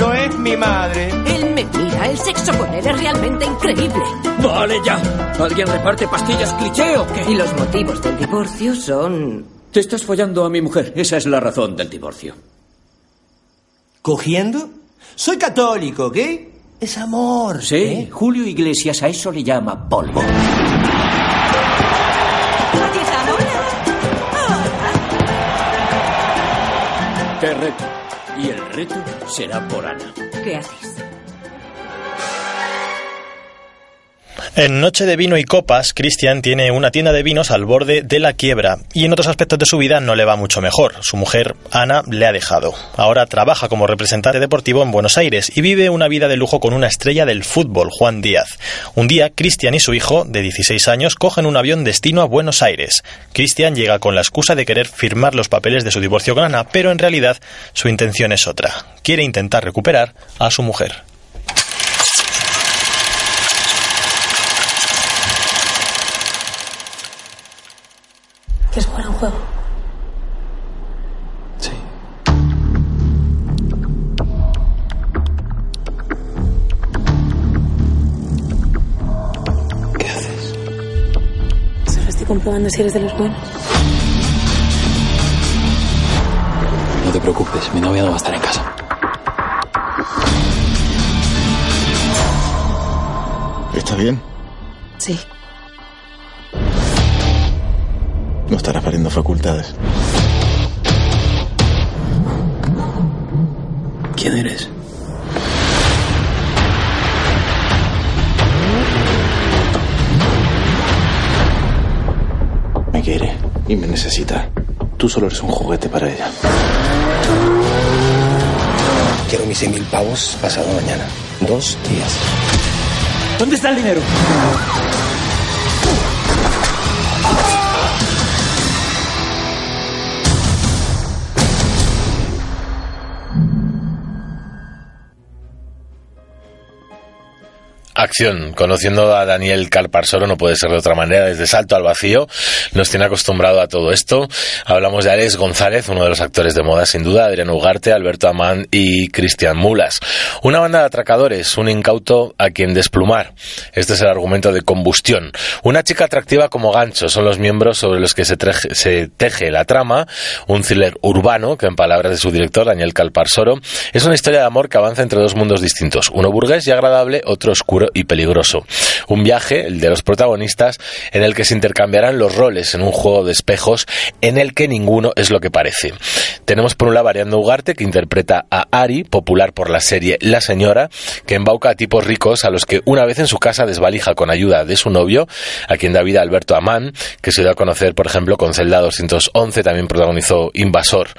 No es mi madre. Él me mira. El sexo con él es realmente increíble. Vale ya. ¿Alguien reparte pastillas cliché o qué? Y los motivos del divorcio son... Te estás follando a mi mujer. Esa es la razón del divorcio. ¿Cogiendo? Soy católico, ¿ok? Es amor. Sí, ¿eh? Julio Iglesias a eso le llama polvo. Te reto. Y el reto será por Ana. ¿Qué haces? En Noche de Vino y Copas, Christian tiene una tienda de vinos al borde de la quiebra y en otros aspectos de su vida no le va mucho mejor. Su mujer, Ana, le ha dejado. Ahora trabaja como representante deportivo en Buenos Aires y vive una vida de lujo con una estrella del fútbol, Juan Díaz. Un día, Christian y su hijo, de 16 años, cogen un avión destino a Buenos Aires. Christian llega con la excusa de querer firmar los papeles de su divorcio con Ana, pero en realidad su intención es otra. Quiere intentar recuperar a su mujer. ¿Quieres jugar a un juego? Sí. ¿Qué haces? Solo estoy comprobando si eres de los buenos. No te preocupes, mi novia no va a estar en casa. ¿Está bien? Sí. No estará perdiendo facultades. ¿Quién eres? Me quiere y me necesita. Tú solo eres un juguete para ella. Quiero mis 100 mil pavos pasado mañana. Dos días. ¿Dónde está el dinero? Acción. Conociendo a Daniel Calparsoro no puede ser de otra manera. Desde Salto al Vacío nos tiene acostumbrado a todo esto. Hablamos de Alex González, uno de los actores de moda sin duda, Adrián Ugarte, Alberto Amán y Cristian Mulas. Una banda de atracadores, un incauto a quien desplumar. Este es el argumento de combustión. Una chica atractiva como gancho son los miembros sobre los que se, se teje la trama. Un thriller urbano que en palabras de su director, Daniel Calparsoro, es una historia de amor que avanza entre dos mundos distintos. Uno burgués y agradable, otro oscuro y peligroso. Un viaje, el de los protagonistas, en el que se intercambiarán los roles en un juego de espejos en el que ninguno es lo que parece. Tenemos por un lado a Ariadna Ugarte, que interpreta a Ari, popular por la serie La Señora, que embauca a tipos ricos a los que una vez en su casa desvalija con ayuda de su novio, a quien da vida Alberto Amán, que se dio a conocer, por ejemplo, con Celda 211, también protagonizó Invasor.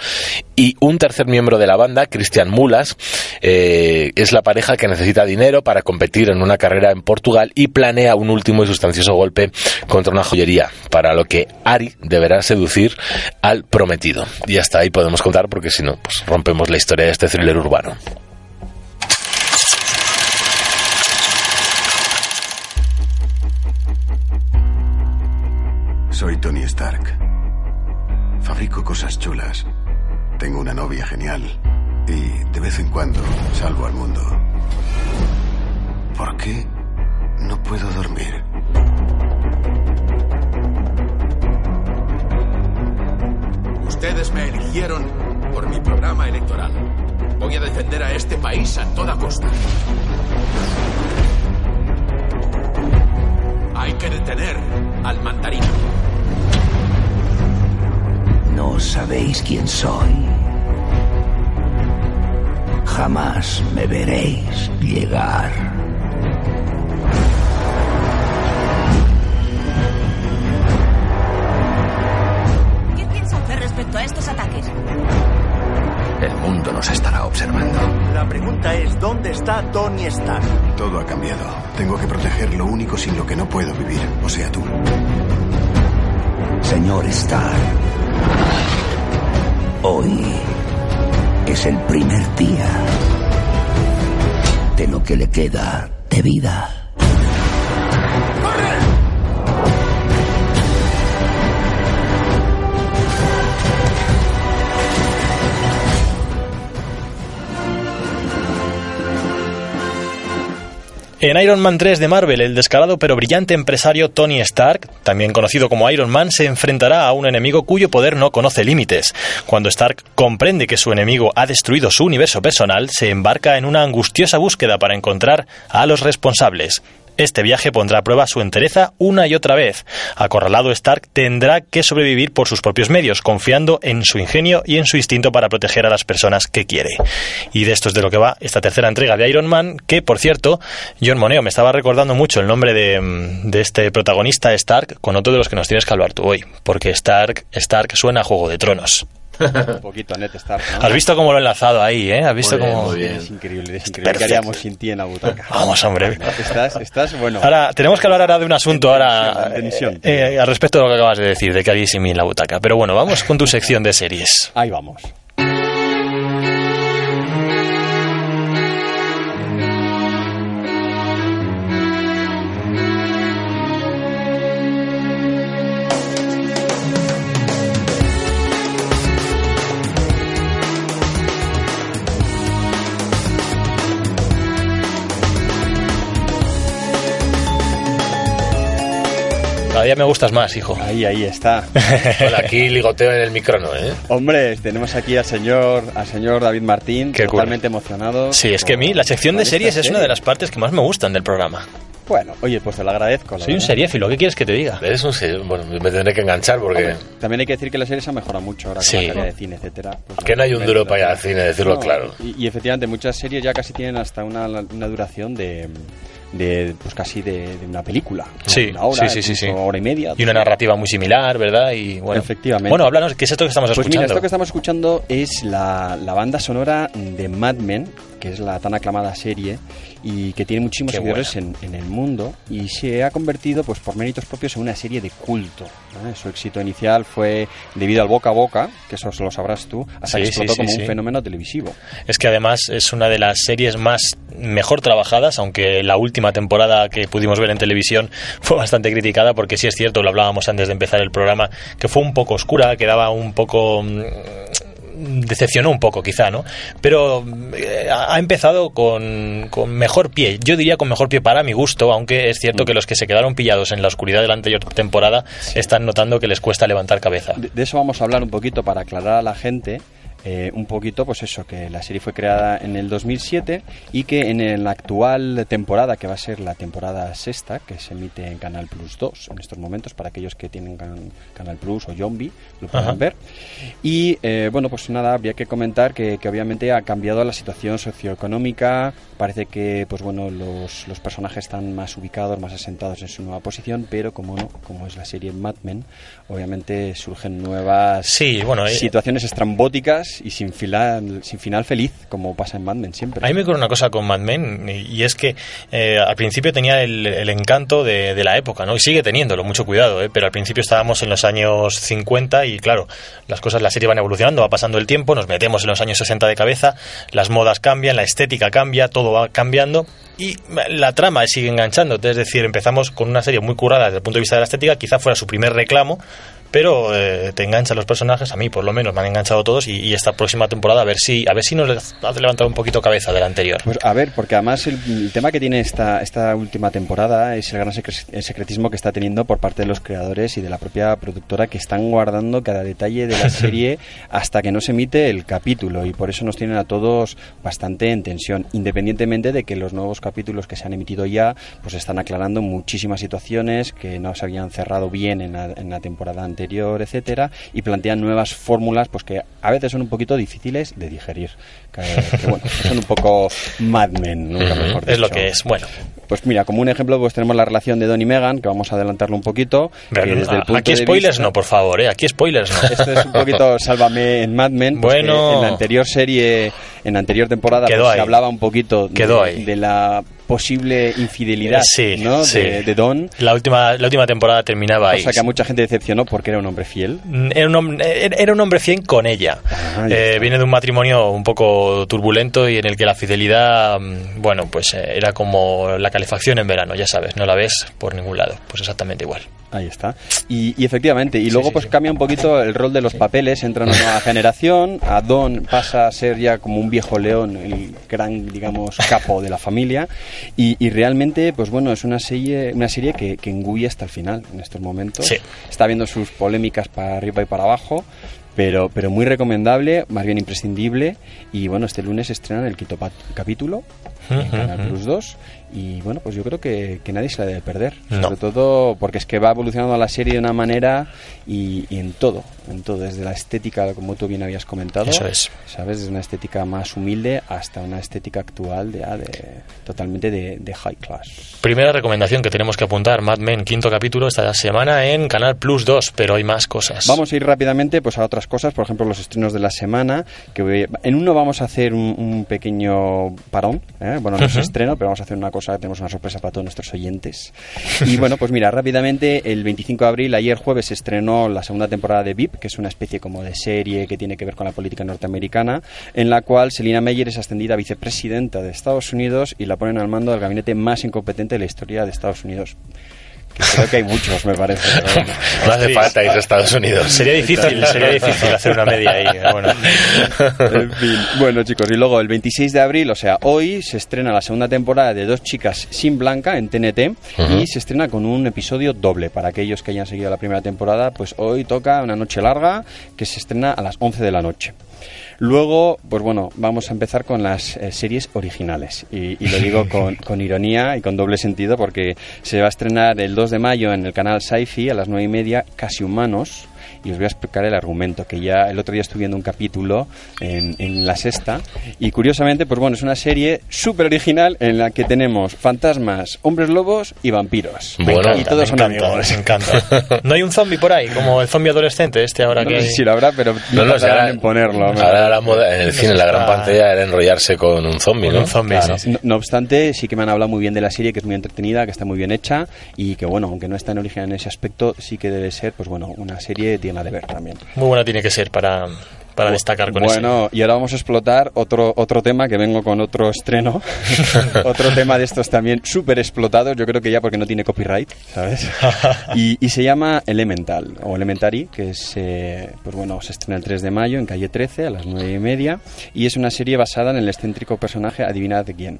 Y un tercer miembro de la banda, Cristian Mulas, eh, es la pareja que necesita dinero para competir en una carrera en Portugal y planea un último y sustancioso golpe contra una joyería, para lo que Ari deberá seducir al prometido. Y hasta ahí podemos contar, porque si no, pues rompemos la historia de este thriller urbano. Soy Tony Stark. Fabrico cosas chulas. Tengo una novia genial. Y de vez en cuando salgo al mundo. ¿Por qué no puedo dormir? Ustedes me eligieron por mi programa electoral. Voy a defender a este país a toda costa. Hay que detener al mandarín. No sabéis quién soy. Jamás me veréis llegar. A estos ataques? El mundo no nos estará observando. La pregunta es, ¿dónde está Tony Stark? Todo ha cambiado. Tengo que proteger lo único sin lo que no puedo vivir, o sea, tú. Señor Stark, hoy es el primer día de lo que le queda de vida. En Iron Man 3 de Marvel, el descarado pero brillante empresario Tony Stark, también conocido como Iron Man, se enfrentará a un enemigo cuyo poder no conoce límites. Cuando Stark comprende que su enemigo ha destruido su universo personal, se embarca en una angustiosa búsqueda para encontrar a los responsables. Este viaje pondrá a prueba su entereza una y otra vez. Acorralado Stark tendrá que sobrevivir por sus propios medios, confiando en su ingenio y en su instinto para proteger a las personas que quiere. Y de esto es de lo que va esta tercera entrega de Iron Man, que por cierto, John Moneo me estaba recordando mucho el nombre de, mm, de este protagonista Stark con otro de los que nos tienes que hablar tú hoy, porque Stark, Stark suena a Juego de Tronos. Un poquito Ned Stark, ¿no? Has visto cómo lo he enlazado ahí, ¿eh? Has visto Muy bien, cómo... muy bien. Es increíble, es increíble. ¿Qué haríamos sin ti en la butaca? Vamos, hombre. Estás, estás bueno. Ahora, tenemos que hablar ahora de un asunto ahora en eh, al respecto de lo que acabas de decir, de que haríais sin mí en la butaca. Pero bueno, vamos con tu sección de series. Ahí vamos. Cada día me gustas más, hijo. Ahí, ahí está. Bueno, aquí ligoteo en el micrófono, ¿eh? Hombre, tenemos aquí al señor, al señor David Martín, Qué totalmente emocionado. Sí, es que a mí la sección de series es una de las partes que más me gustan del programa. Bueno, oye, pues te lo agradezco. la Soy un verdad. seriéfilo, ¿qué quieres que te diga? Eres un serio- Bueno, me tendré que enganchar porque... También hay que decir que la serie se ha mejorado mucho ahora Sí. con la calidad de cine, etcétera. Pues Que no hay un duro para ir al cine, decirlo No, claro. Y, y efectivamente, muchas series ya casi tienen hasta una, una duración de, de pues casi de, de una película. Sí, una hora, sí, sí, sí, sí. incluso hora y media. Y una narrativa muy similar, ¿verdad? Y bueno. Efectivamente. Bueno, háblanos, ¿qué es esto que estamos Pues mira, escuchando? esto que estamos escuchando es la, la banda sonora de Mad Men, que es la tan aclamada serie y que tiene muchísimos Qué seguidores en, en el mundo y se ha convertido, pues por méritos propios, en una serie de culto. ¿no? Su éxito inicial fue debido al boca a boca, que eso lo sabrás tú, hasta Sí, que sí, explotó sí, como un fenómeno televisivo. Es que además es una de las series más mejor trabajadas, aunque la última temporada que pudimos ver en televisión fue bastante criticada, porque sí es cierto, lo hablábamos antes de empezar el programa, que fue un poco oscura, que daba un poco... decepcionó un poco quizá, ¿no? Pero eh, ha empezado con, con mejor pie, yo diría con mejor pie para mi gusto, aunque es cierto que los que se quedaron pillados en la oscuridad de la anterior temporada están notando que les cuesta levantar cabeza. De, de eso vamos a hablar un poquito para aclarar a la gente. Eh, un poquito, pues eso, que la serie fue creada en el 2007 y que en la actual temporada, que va a ser la temporada sexta, que se emite en Canal Plus 2 en estos momentos, para aquellos que tienen can- Canal Plus o Zombie, lo pueden Ajá. ver. Y eh, bueno, pues nada, habría que comentar que, que obviamente ha cambiado la situación socioeconómica, parece que pues bueno, los, los personajes están más ubicados, más asentados en su nueva posición, pero como no, como es la serie Mad Men, obviamente surgen nuevas Sí, bueno, eh, situaciones estrambóticas y sin final, sin final feliz, como pasa en Mad Men siempre. A mí me ocurre una cosa con Mad Men y es que eh, al principio tenía el, encanto de, la época, ¿no? Y sigue teniéndolo, mucho cuidado, ¿eh? Pero al principio estábamos en los años 50 y claro, las cosas, la serie van evolucionando, va pasando el tiempo, nos metemos en los años 60 de cabeza, las modas cambian, la estética cambia, todo va cambiando y la trama sigue enganchándote, es decir, empezamos con una serie muy currada desde el punto de vista de la estética, quizá fuera su primer reclamo, pero eh, te enganchan los personajes, a mí por lo menos me han enganchado todos y, y esta próxima temporada a ver si a ver si nos hace levantar un poquito cabeza de la anterior. Pues a ver, porque además el, el tema que tiene esta, esta última temporada es el gran secretismo que está teniendo por parte de los creadores y de la propia productora que están guardando cada detalle de la serie hasta que no se emite el capítulo y por eso nos tienen a todos bastante en tensión, independientemente de que los nuevos capítulos que se han emitido ya pues están aclarando muchísimas situaciones que no se habían cerrado bien en la, en la temporada anterior anterior, etcétera, y plantean nuevas fórmulas pues que a veces son un poquito difíciles de digerir. Que, que, bueno, son un poco Mad Men, nunca Ujú, mejor es lo que es, bueno. Pues mira, como un ejemplo, pues tenemos la relación de Don y Megan, que vamos a adelantarlo un poquito. que desde el punto Aquí de spoilers vista- no, por favor, ¿eh? Aquí spoilers no. Esto es un poquito Sálvame en Mad Men. pues Bueno. que en la anterior serie, en la anterior temporada, pues, se hablaba un poquito de, de la posible infidelidad Sí, ¿no? sí. de, de Don. La última, la última temporada terminaba ahí. Cosa que a mucha gente decepcionó porque era un hombre fiel. Era un, hombre, era un hombre fiel con ella. Ah, Eh, viene de un matrimonio un poco turbulento y en el que la fidelidad, mm, bueno, pues eh, era como la calefacción en verano, ya sabes, no la ves por ningún lado. Pues exactamente igual. Ahí está. Y, y efectivamente, y luego pues cambia un poquito el rol de los papeles, entra una nueva generación, a Don pasa a ser ya como un viejo león, el gran, digamos, capo de la familia, y, y realmente, pues bueno, es una serie, una serie que, que engulle hasta el final en estos momentos. Sí. Está viendo sus polémicas para arriba y para abajo. Pero, pero muy recomendable, más bien imprescindible. Y bueno, este lunes estrenan el quinto capítulo en Canal. Plus 2. Y bueno, pues yo creo que, que nadie se la debe perder. No. Sobre todo porque es que va evolucionando la serie de una manera y, y en todo, en todo, desde la estética, como tú bien habías comentado. Eso es. ¿Sabes? Desde una estética más humilde hasta una estética actual de, ah, de- totalmente de, de high class. Primera recomendación que tenemos que apuntar, Mad Men, quinto capítulo esta semana en Canal Plus 2, pero hay más cosas. Vamos a ir rápidamente pues a otras cosas, por ejemplo los estrenos de la semana. Que en uno vamos a hacer un, un pequeño parón, ¿eh? bueno no es Ujú. estreno, pero vamos a hacer una cosa, tenemos una sorpresa para todos nuestros oyentes. Y bueno, pues mira, rápidamente el 25 de abril, ayer jueves se estrenó la segunda temporada de VIP, que es una especie como de serie que tiene que ver con la política norteamericana, en la cual Selina Meyer es ascendida a vicepresidenta de Estados Unidos y la ponen al mando del gabinete más incompetente de la historia de Estados Unidos. Creo que hay muchos, me parece. pero. No hace falta ir a Estados Unidos. Sería difícil, sería difícil hacer una media ahí. Bueno. En fin, bueno chicos, y luego el 26 de abril, o sea, hoy se estrena la segunda temporada de Dos chicas sin blanca en TNT y se estrena con un episodio doble. Para aquellos que hayan seguido la primera temporada, pues hoy toca una noche larga que se estrena a las 11 de la noche. Luego, pues bueno, vamos a empezar con las eh, series originales. Y, y lo digo con, con ironía y con doble sentido porque se va a estrenar el 2 de mayo en el canal Sci-Fi a las 9 y media, Casi Humanos. Y os voy a explicar el argumento, que ya el otro día estuve viendo un capítulo en, en la sexta. Y curiosamente, pues bueno, es una serie súper original en la que tenemos fantasmas, hombres lobos y vampiros. Bueno, y todos son encanta, amigos. me encanta. No hay un zombie por ahí, como el zombie adolescente este ahora No que... sé si lo habrá, pero No, no, ahora, en ponerlo. ahora la moda en el cine, en la gran pantalla, era enrollarse con un zombie, ¿no? Claro. No, no obstante, sí que me han hablado muy bien de la serie, que es muy entretenida, que está muy bien hecha y que, bueno, aunque no está en original en ese aspecto, sí que debe ser, pues bueno, una serie digna de ver también. Muy buena tiene que ser para, para destacar con bueno, y ahora vamos a explotar otro, otro tema, que vengo con otro estreno, otro tema de estos también súper explotados, yo creo que ya porque no tiene copyright, ¿sabes? y, y se llama Elemental, o Elementary, que es, eh, pues bueno, se estrena el 3 de mayo en calle 13 a las 9 y media, y es una serie basada en el excéntrico personaje, adivinad de quién.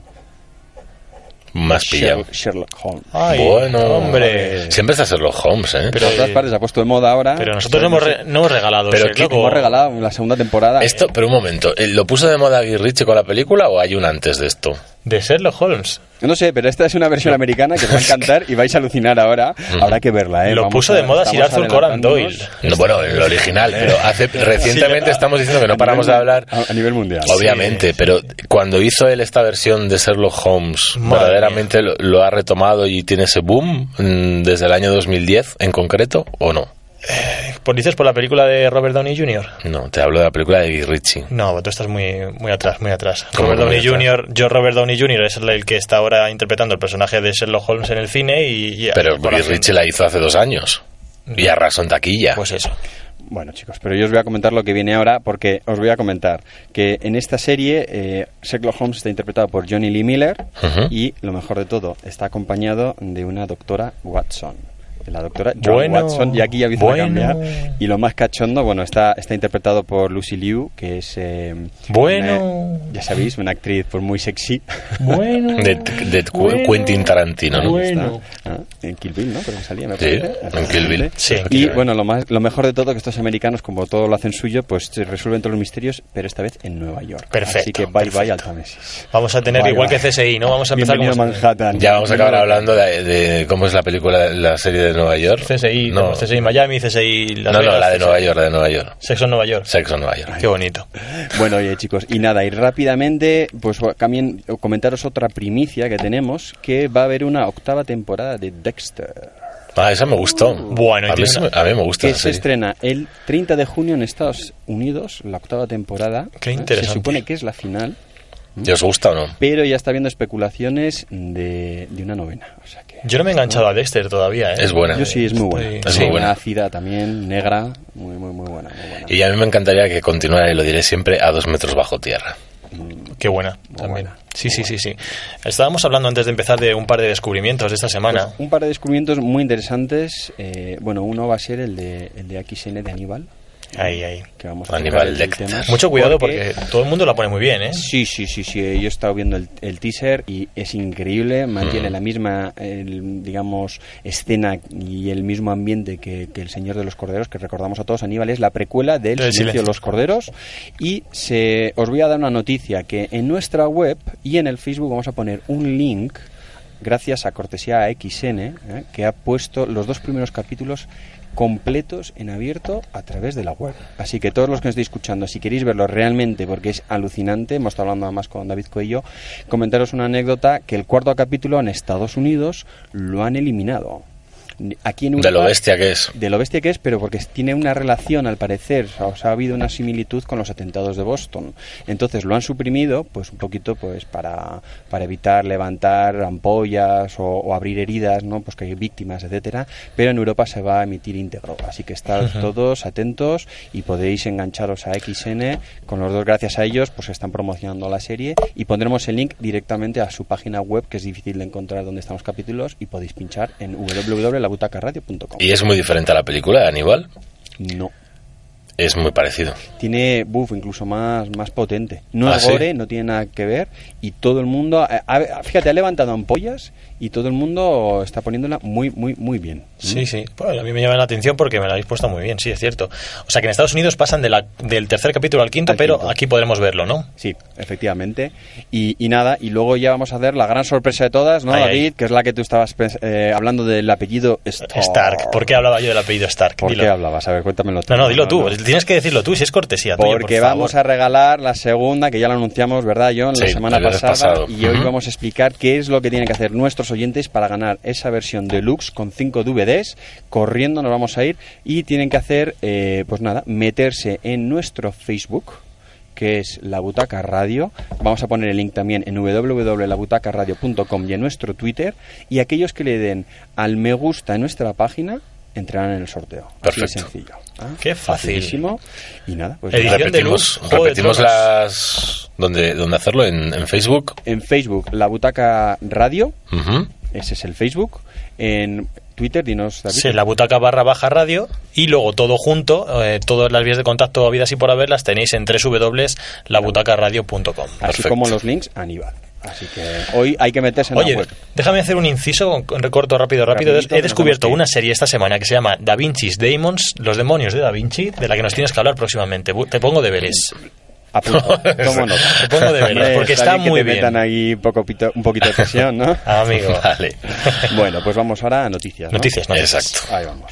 Más pillado. Sher- Sherlock Holmes. bueno, hombre. Siempre está Sherlock Holmes, ¿eh? Pero, todas partes se ha puesto de moda ahora. Pero nosotros no hemos, re- no hemos regalado Pero Sherlock, ¿qué- o- Hemos regalado la segunda temporada. Esto, pero un momento, ¿eh, ¿lo puso de moda Guy Ritchie con la película o hay un antes de esto? De Sherlock Holmes. No sé, pero esta es una versión americana que os va a encantar y vais a alucinar ahora. Habrá que verla, ¿eh? Lo Vamos puso a de moda Sir Arthur Conan Doyle. No, bueno, el original, pero hace, recientemente estamos diciendo que no paramos de hablar. A, a nivel mundial. Obviamente, pero cuando hizo él esta versión de Sherlock Holmes, Madre ¿verdaderamente lo, lo ha retomado y tiene ese boom mm, desde el año 2010 en concreto o no? ¿Por dices por la película de Robert Downey Jr.? No, te hablo de la película de Guy Ritchie. No, tú estás muy, muy atrás, muy atrás. ¿Cómo Robert Downey atrás? Jr., yo Robert Downey Jr. es el que está ahora interpretando el personaje de Sherlock Holmes en el cine y... y- Pero Guy Ritchie la hizo hace dos años. Y arrasó en taquilla. Pues eso. Bueno, chicos, pero yo os voy a comentar lo que viene ahora porque os voy a comentar que en esta serie eh, Sherlock Holmes está interpretado por Johnny Lee Miller y lo mejor de todo, está acompañado de una doctora Watson. De La doctora Joan Bueno, Watson, y aquí ya empieza bueno. a cambiar. Y lo más cachondo, bueno, está, está interpretado por Lucy Liu, que es. eh, Bueno. una- ya sabéis, una actriz pues, muy sexy. Bueno. De, de Qu- Quentin Tarantino, ¿no? Está. Ah, en Kill Bill, ¿no? Creo que salía, me Sí, parece. en Kill Bill. Sí, Y bueno, lo, más, lo mejor de todo que estos americanos, como todo lo hacen suyo, pues resuelven todos los misterios, pero esta vez en Nueva York. Perfecto, Así que bye bye al Támesis. Vamos a tener Bye, igual bye. que CSI, ¿no? Vamos a empezar a Manhattan. Ya vamos a acabar hablando de, de cómo es la película, la serie de Nueva York. CSI, No. CSI Miami, CSI Las No, no, Vegas, la de CSI. Nueva York, la de Nueva York. Sexo en Nueva York. Sexo en Nueva York. Qué bonito. Bueno, oye chicos, y nada, y rápidamente, pues también comentaros otra primicia que tenemos, que va a haber una octava temporada de Dexter. Ah, esa me gustó. Bueno, a mí, a mí me gusta. que se estrena el 30 de junio en Estados Unidos, la octava temporada. Qué ¿eh? interesante. Se supone que es la final, ¿Y os gusta o no? pero ya está habiendo especulaciones de, de una novena. O sea que Yo no me he enganchado a Dexter todavía, ¿eh? Es buena. yo sí, es muy buena. Es Sí, muy buena. ácida también, negra, muy, muy, muy buena. Muy buena. Y a mí me encantaría que continuara, y lo diré siempre, a dos metros bajo tierra. Qué buena, también. Sí, sí, sí, sí. Estábamos hablando antes de empezar de un par de descubrimientos de esta semana. Pues un par de descubrimientos muy interesantes. eh, bueno, uno va a ser el de, el de XN de Aníbal. Ahí, ahí. Que vamos a Aníbal Lecter. Mucho cuidado porque todo el mundo la pone muy bien, ¿eh? Sí, sí, sí, sí. Yo he estado viendo el, el teaser y es increíble. Mantiene Mm. la misma, el, digamos, escena y el mismo ambiente que, que El Señor de los Corderos, que recordamos a todos. Aníbal es la precuela del Silencio Silencio. de los Corderos. Y se, os voy a dar una noticia que en nuestra web y en el Facebook vamos a poner un link gracias a cortesía a XN, ¿eh? que ha puesto los dos primeros capítulos completos en abierto a través de la web. Así que todos los que nos estéis escuchando, si queréis verlo realmente, porque es alucinante, hemos estado hablando además con David Coello, comentaros una anécdota que el cuarto capítulo en Estados Unidos lo han eliminado. Aquí en De lo bestia que es. de lo bestia que es, pero porque tiene una relación, al parecer, o sea, ha habido una similitud con los atentados de Boston. Entonces lo han suprimido, pues un poquito, pues para, para evitar levantar ampollas o, o abrir heridas, ¿no? Pues que hay víctimas, etcétera. Pero en Europa se va a emitir íntegro, así que estad todos atentos y podéis engancharos a XN. Con los dos, gracias a ellos, pues están promocionando la serie y pondremos el link directamente a su página web, que es difícil de encontrar donde están los capítulos y podéis pinchar en Y es muy diferente a la película Aníbal. No. Es muy parecido. Tiene buff incluso más, más potente. No ¿Ah, es sí? gore, no tiene nada que ver. Y todo el mundo, a- a- fíjate, ha levantado ampollas y todo el mundo está poniéndola muy, muy, muy bien. Sí, sí. Pues a mí me llama la atención porque me la habéis puesto muy bien, sí, es cierto. O sea que en Estados Unidos pasan de la, del tercer capítulo al quinto, Al pero quinto. aquí podremos verlo, ¿no? Sí, efectivamente. Y, y nada, y luego ya vamos a hacer la gran sorpresa de todas, ¿no, Ay, David? ay. Que es la que tú estabas eh, hablando del apellido Stark. Stark. ¿Por qué hablaba yo del apellido Stark? ¿Por Dilo. qué hablabas? A ver, cuéntamelo tú. No, no, dilo tú. no. Tienes que decirlo tú, si es cortesía. tuya, por Porque favor. vamos a regalar la segunda, que ya la anunciamos, ¿verdad, John? La Sí, semana pasada. pasado. Y hoy Ujú. vamos a explicar qué es lo que tienen que hacer nuestros oyentes para ganar esa versión deluxe con 5 DVDs. Corriendo nos vamos a ir y tienen que hacer, eh, pues nada, meterse en nuestro Facebook que es La Butaca Radio. Vamos a poner el link también en www.labutacaradio.com y en nuestro Twitter. Y aquellos que le den al me gusta en nuestra página entrarán en el sorteo. Así de Perfecto. sencillo. ¿ah? Qué fácil. Facilísimo. Y nada, pues Edición nada. de repetimos luz, de las... ¿Dónde, dónde hacerlo? ¿En, en Facebook? En Facebook, La Butaca Radio. Ujú. Ese es el Facebook. En Twitter, dinos, David. Sí, la butaca barra baja radio y luego todo junto, eh, todas las vías de contacto habidas y por haber las tenéis en www.labutacaradio.com. Así Perfecto. como los links a Aníbal. Así que hoy hay que meterse en Oye, la web. déjame hacer un inciso, un recorto rápido, rápido. Rapidito, He que descubierto que una serie esta semana que se llama Da Vinci's Demons, los demonios de Da Vinci, de la que nos tienes que hablar próximamente. Te pongo deberes. Apunto, tomo nota. Te pongo deberes, porque está bien que muy te bien. metan ahí poco pito- un poquito de presión, ¿no? Amigo. Vale. Bueno, pues vamos ahora a noticias. ¿no? Noticias, noticias. Exacto. Ahí vamos.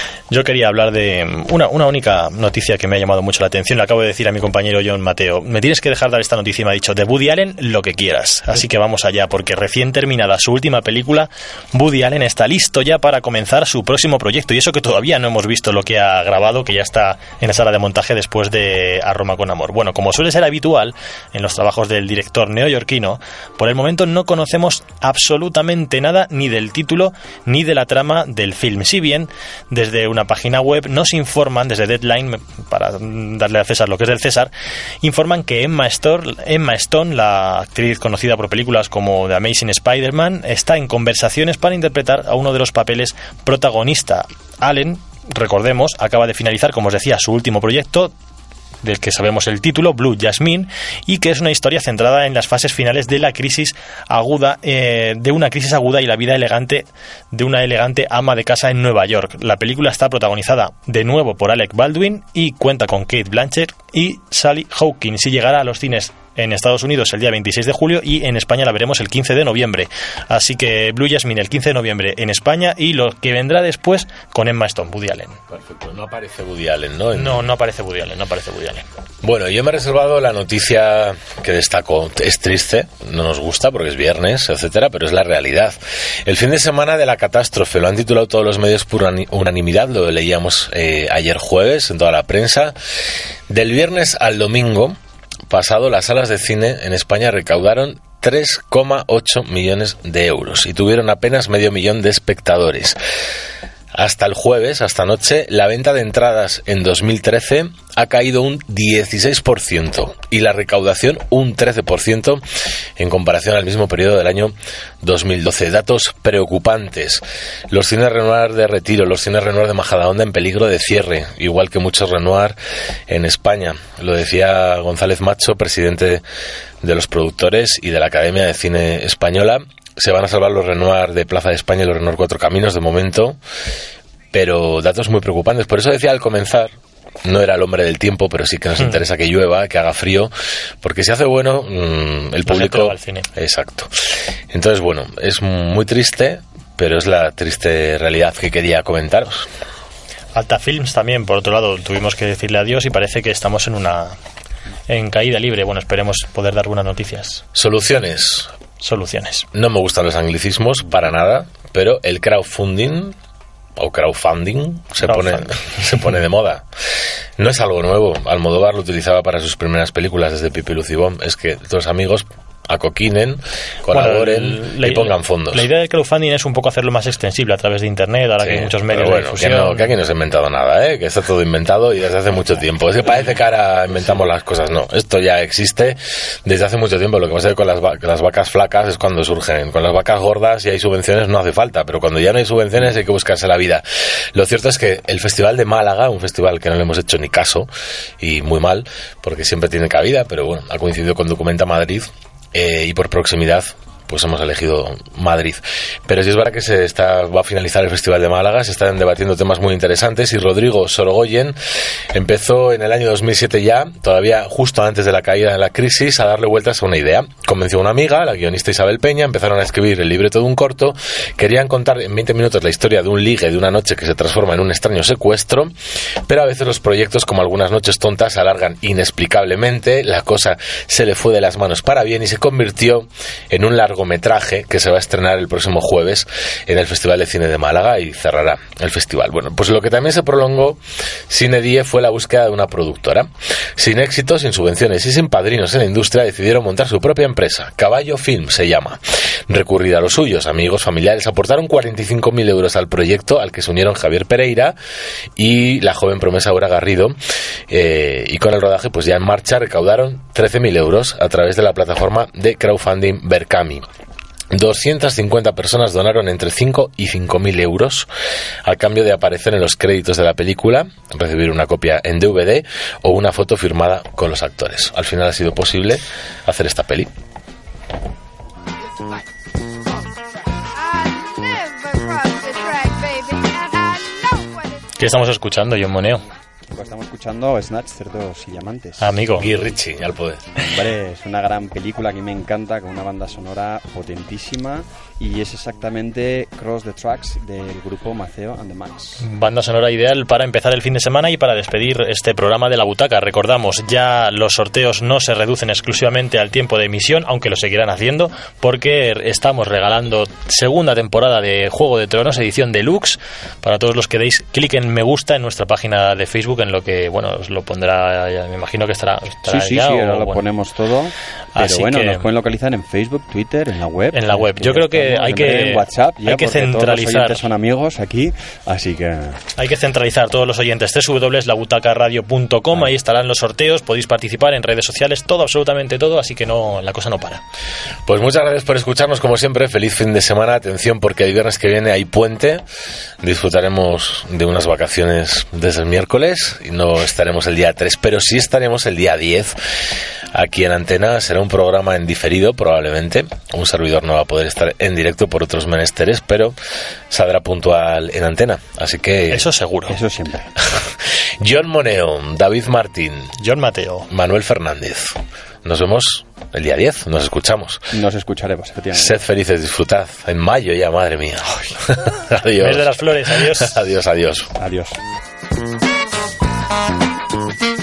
Yo quería hablar de mm, una, una única noticia que me ha llamado mucho la atención. Le acabo de decir a mi compañero John Mateo. Me tienes que dejar dar esta noticia y me ha dicho de Woody Allen lo que quieras. Así que vamos allá, porque recién terminada su última película, Woody Allen está listo ya para comenzar su próximo proyecto. Y eso que todavía no hemos visto lo que ha grabado, que ya está en la sala de montaje después de A Roma con Amor. Bueno, como suele ser habitual en los trabajos del director neoyorquino, por el momento no conocemos absolutamente nada ni del título ni de la trama del film. Si bien desde una página web nos informan, desde Deadline, para darle a César lo que es del César, informan que Emma Stone, Emma Stone, la actriz conocida por películas como The Amazing Spider-Man, está en conversaciones para interpretar a uno de los papeles protagonista. Allen, recordemos, acaba de finalizar, como os decía, su último proyecto, del que sabemos el título, Blue Jasmine, y que es una historia centrada en las fases finales de la crisis aguda, eh, de una crisis aguda y la vida elegante de una elegante ama de casa en Nueva York. La película está protagonizada de nuevo por Alec Baldwin y cuenta con Kate Blanchett y Sally Hawkins y llegará a los cines en Estados Unidos el día 26 de julio y en España la veremos el 15 de noviembre. Así que Blue Jasmine el 15 de noviembre en España y lo que vendrá después con Emma Stone, Woody Allen. Perfecto, no aparece Woody Allen, ¿no? En- No, no aparece Woody Allen, no aparece Woody Allen. Bueno, yo me he reservado la noticia que destaco. Es triste, no nos gusta porque es viernes, etcétera, pero es la realidad. El fin de semana de la catástrofe lo han titulado todos los medios por unani- unanimidad, lo leíamos eh, ayer jueves en toda la prensa. Del viernes al domingo pasado, las salas de cine en España recaudaron 3,8 millones de euros y tuvieron apenas medio millón de espectadores. Hasta el jueves, hasta anoche, la venta de entradas en 2013 ha caído un 16% y la recaudación un 13% en comparación al mismo periodo del año 2012. Datos preocupantes. Los cines Renoir de Retiro, los cines Renoir de Majadahonda en peligro de cierre, igual que muchos Renoir en España. Lo decía González Macho, presidente de los productores y de la Academia de Cine Española. Se van a salvar los Renoir de Plaza de España y los Renoir Cuatro Caminos de momento, pero datos muy preocupantes. Por eso decía al comenzar, no era el hombre del tiempo, pero sí que nos Hmm. interesa que llueva, que haga frío, porque si hace bueno, mm, el público... va al cine. Exacto. Entonces, bueno, es muy triste, pero es la triste realidad que quería comentaros. Alta Films también, por otro lado, tuvimos que decirle adiós y parece que estamos en una en caída libre. Bueno, esperemos poder dar buenas noticias. Soluciones. Soluciones. No me gustan los anglicismos para nada, pero el crowdfunding o crowdfunding se pone, se pone de moda. No es algo nuevo. Almodóvar lo utilizaba para sus primeras películas desde Pipi Lucibón. Es que tus amigos acoquinen, colaboren Bueno, y pongan fondos. La idea del crowdfunding es un poco hacerlo más extensible a través de Internet, ahora que hay muchos medios bueno, de que, difusión. no, que aquí no se ha inventado nada, ¿eh? que está todo inventado y desde hace mucho tiempo. Es que parece que ahora inventamos las cosas, no. Esto ya existe desde hace mucho tiempo. Lo que pasa es que con las, va- las vacas flacas es cuando surgen. Con las vacas gordas, si hay subvenciones, no hace falta, pero cuando ya no hay subvenciones hay que buscarse la vida. Lo cierto es que el Festival de Málaga, un festival que no le hemos hecho ni caso y muy mal, porque siempre tiene cabida, pero bueno, ha coincidido con Documenta Madrid eh, y por proximidad pues hemos elegido Madrid. Pero sí es verdad que se está, va a finalizar el Festival de Málaga, se están debatiendo temas muy interesantes y Rodrigo Sorogoyen empezó en el año 2007 ya, todavía justo antes de la caída de la crisis, a darle vueltas a una idea. Convenció a una amiga, la guionista Isabel Peña, empezaron a escribir el libreto de un corto, querían contar en 20 minutos la historia de un ligue de una noche que se transforma en un extraño secuestro, pero a veces los proyectos, como algunas noches tontas, se alargan inexplicablemente, la cosa se le fue de las manos para bien y se convirtió en un largometraje que se va a estrenar el próximo jueves en el Festival de Cine de Málaga y cerrará el festival. Bueno, pues lo que también se prolongó Cine Die fue la búsqueda de una productora. Sin éxito, sin subvenciones y sin padrinos en la industria, decidieron montar su propia empresa. Caballo Film se llama. Recurrir a los suyos, amigos, familiares, aportaron 45.000 euros al proyecto al que se unieron Javier Pereira y la joven promesa Aura Garrido. eh, y con el rodaje, pues ya en marcha, recaudaron 13.000 euros a través de la plataforma de crowdfunding Berkami. 250 personas donaron entre 5 y 5.000 euros al cambio de aparecer en los créditos de la película, recibir una copia en DVD o una foto firmada con los actores. Al final ha sido posible hacer esta peli. ¿Qué estamos escuchando, John Moneo? Estamos escuchando Snatch, Cerdos y Diamantes. Amigo. Guy Ritchie, al poder. Hombre, es una gran película que me encanta, con una banda sonora potentísima y es exactamente Cross the Tracks del grupo Maceo and the Max. Banda sonora ideal para empezar el fin de semana y para despedir este programa de la butaca. Recordamos, ya los sorteos no se reducen exclusivamente al tiempo de emisión, aunque lo seguirán haciendo, porque estamos regalando segunda temporada de Juego de Tronos, edición deluxe. Para todos los que deis clic en me gusta en nuestra página de Facebook, en lo que, bueno, os lo pondrá, ya me imagino que estará, Sí, estará sí, ya, sí, o, ahora lo bueno, ponemos todo. Pero Así bueno, que- nos pueden localizar en Facebook, Twitter, en la web. En la web. Yo creo que hay que- en WhatsApp, ya, hay que porque todos los centralizar. oyentes son amigos aquí, así que... Hay que centralizar todos los oyentes. www.labutacaradio.com, ahí estarán los sorteos, podéis participar en redes sociales, todo, absolutamente todo, así que no, la cosa no para. Pues muchas gracias por escucharnos como siempre. Feliz fin de semana. Atención porque el viernes que viene hay puente. Disfrutaremos de unas vacaciones desde el miércoles 3 y no estaremos el día 3, pero sí estaremos el día 10 aquí en Antena. Será un programa en diferido probablemente. Un servidor no va a poder estar en directo por otros menesteres, pero saldrá puntual en Antena. Así que... Eso seguro. Eso siempre. John Moneo, David Martín, John Mateo. Manuel Fernández. Nos vemos el día 10, nos escuchamos. Nos escucharemos, efectivamente. Sed felices, disfrutad. En mayo ya, madre mía. adiós. Mes de las flores, adiós. adiós, adiós. Adiós. Thank you.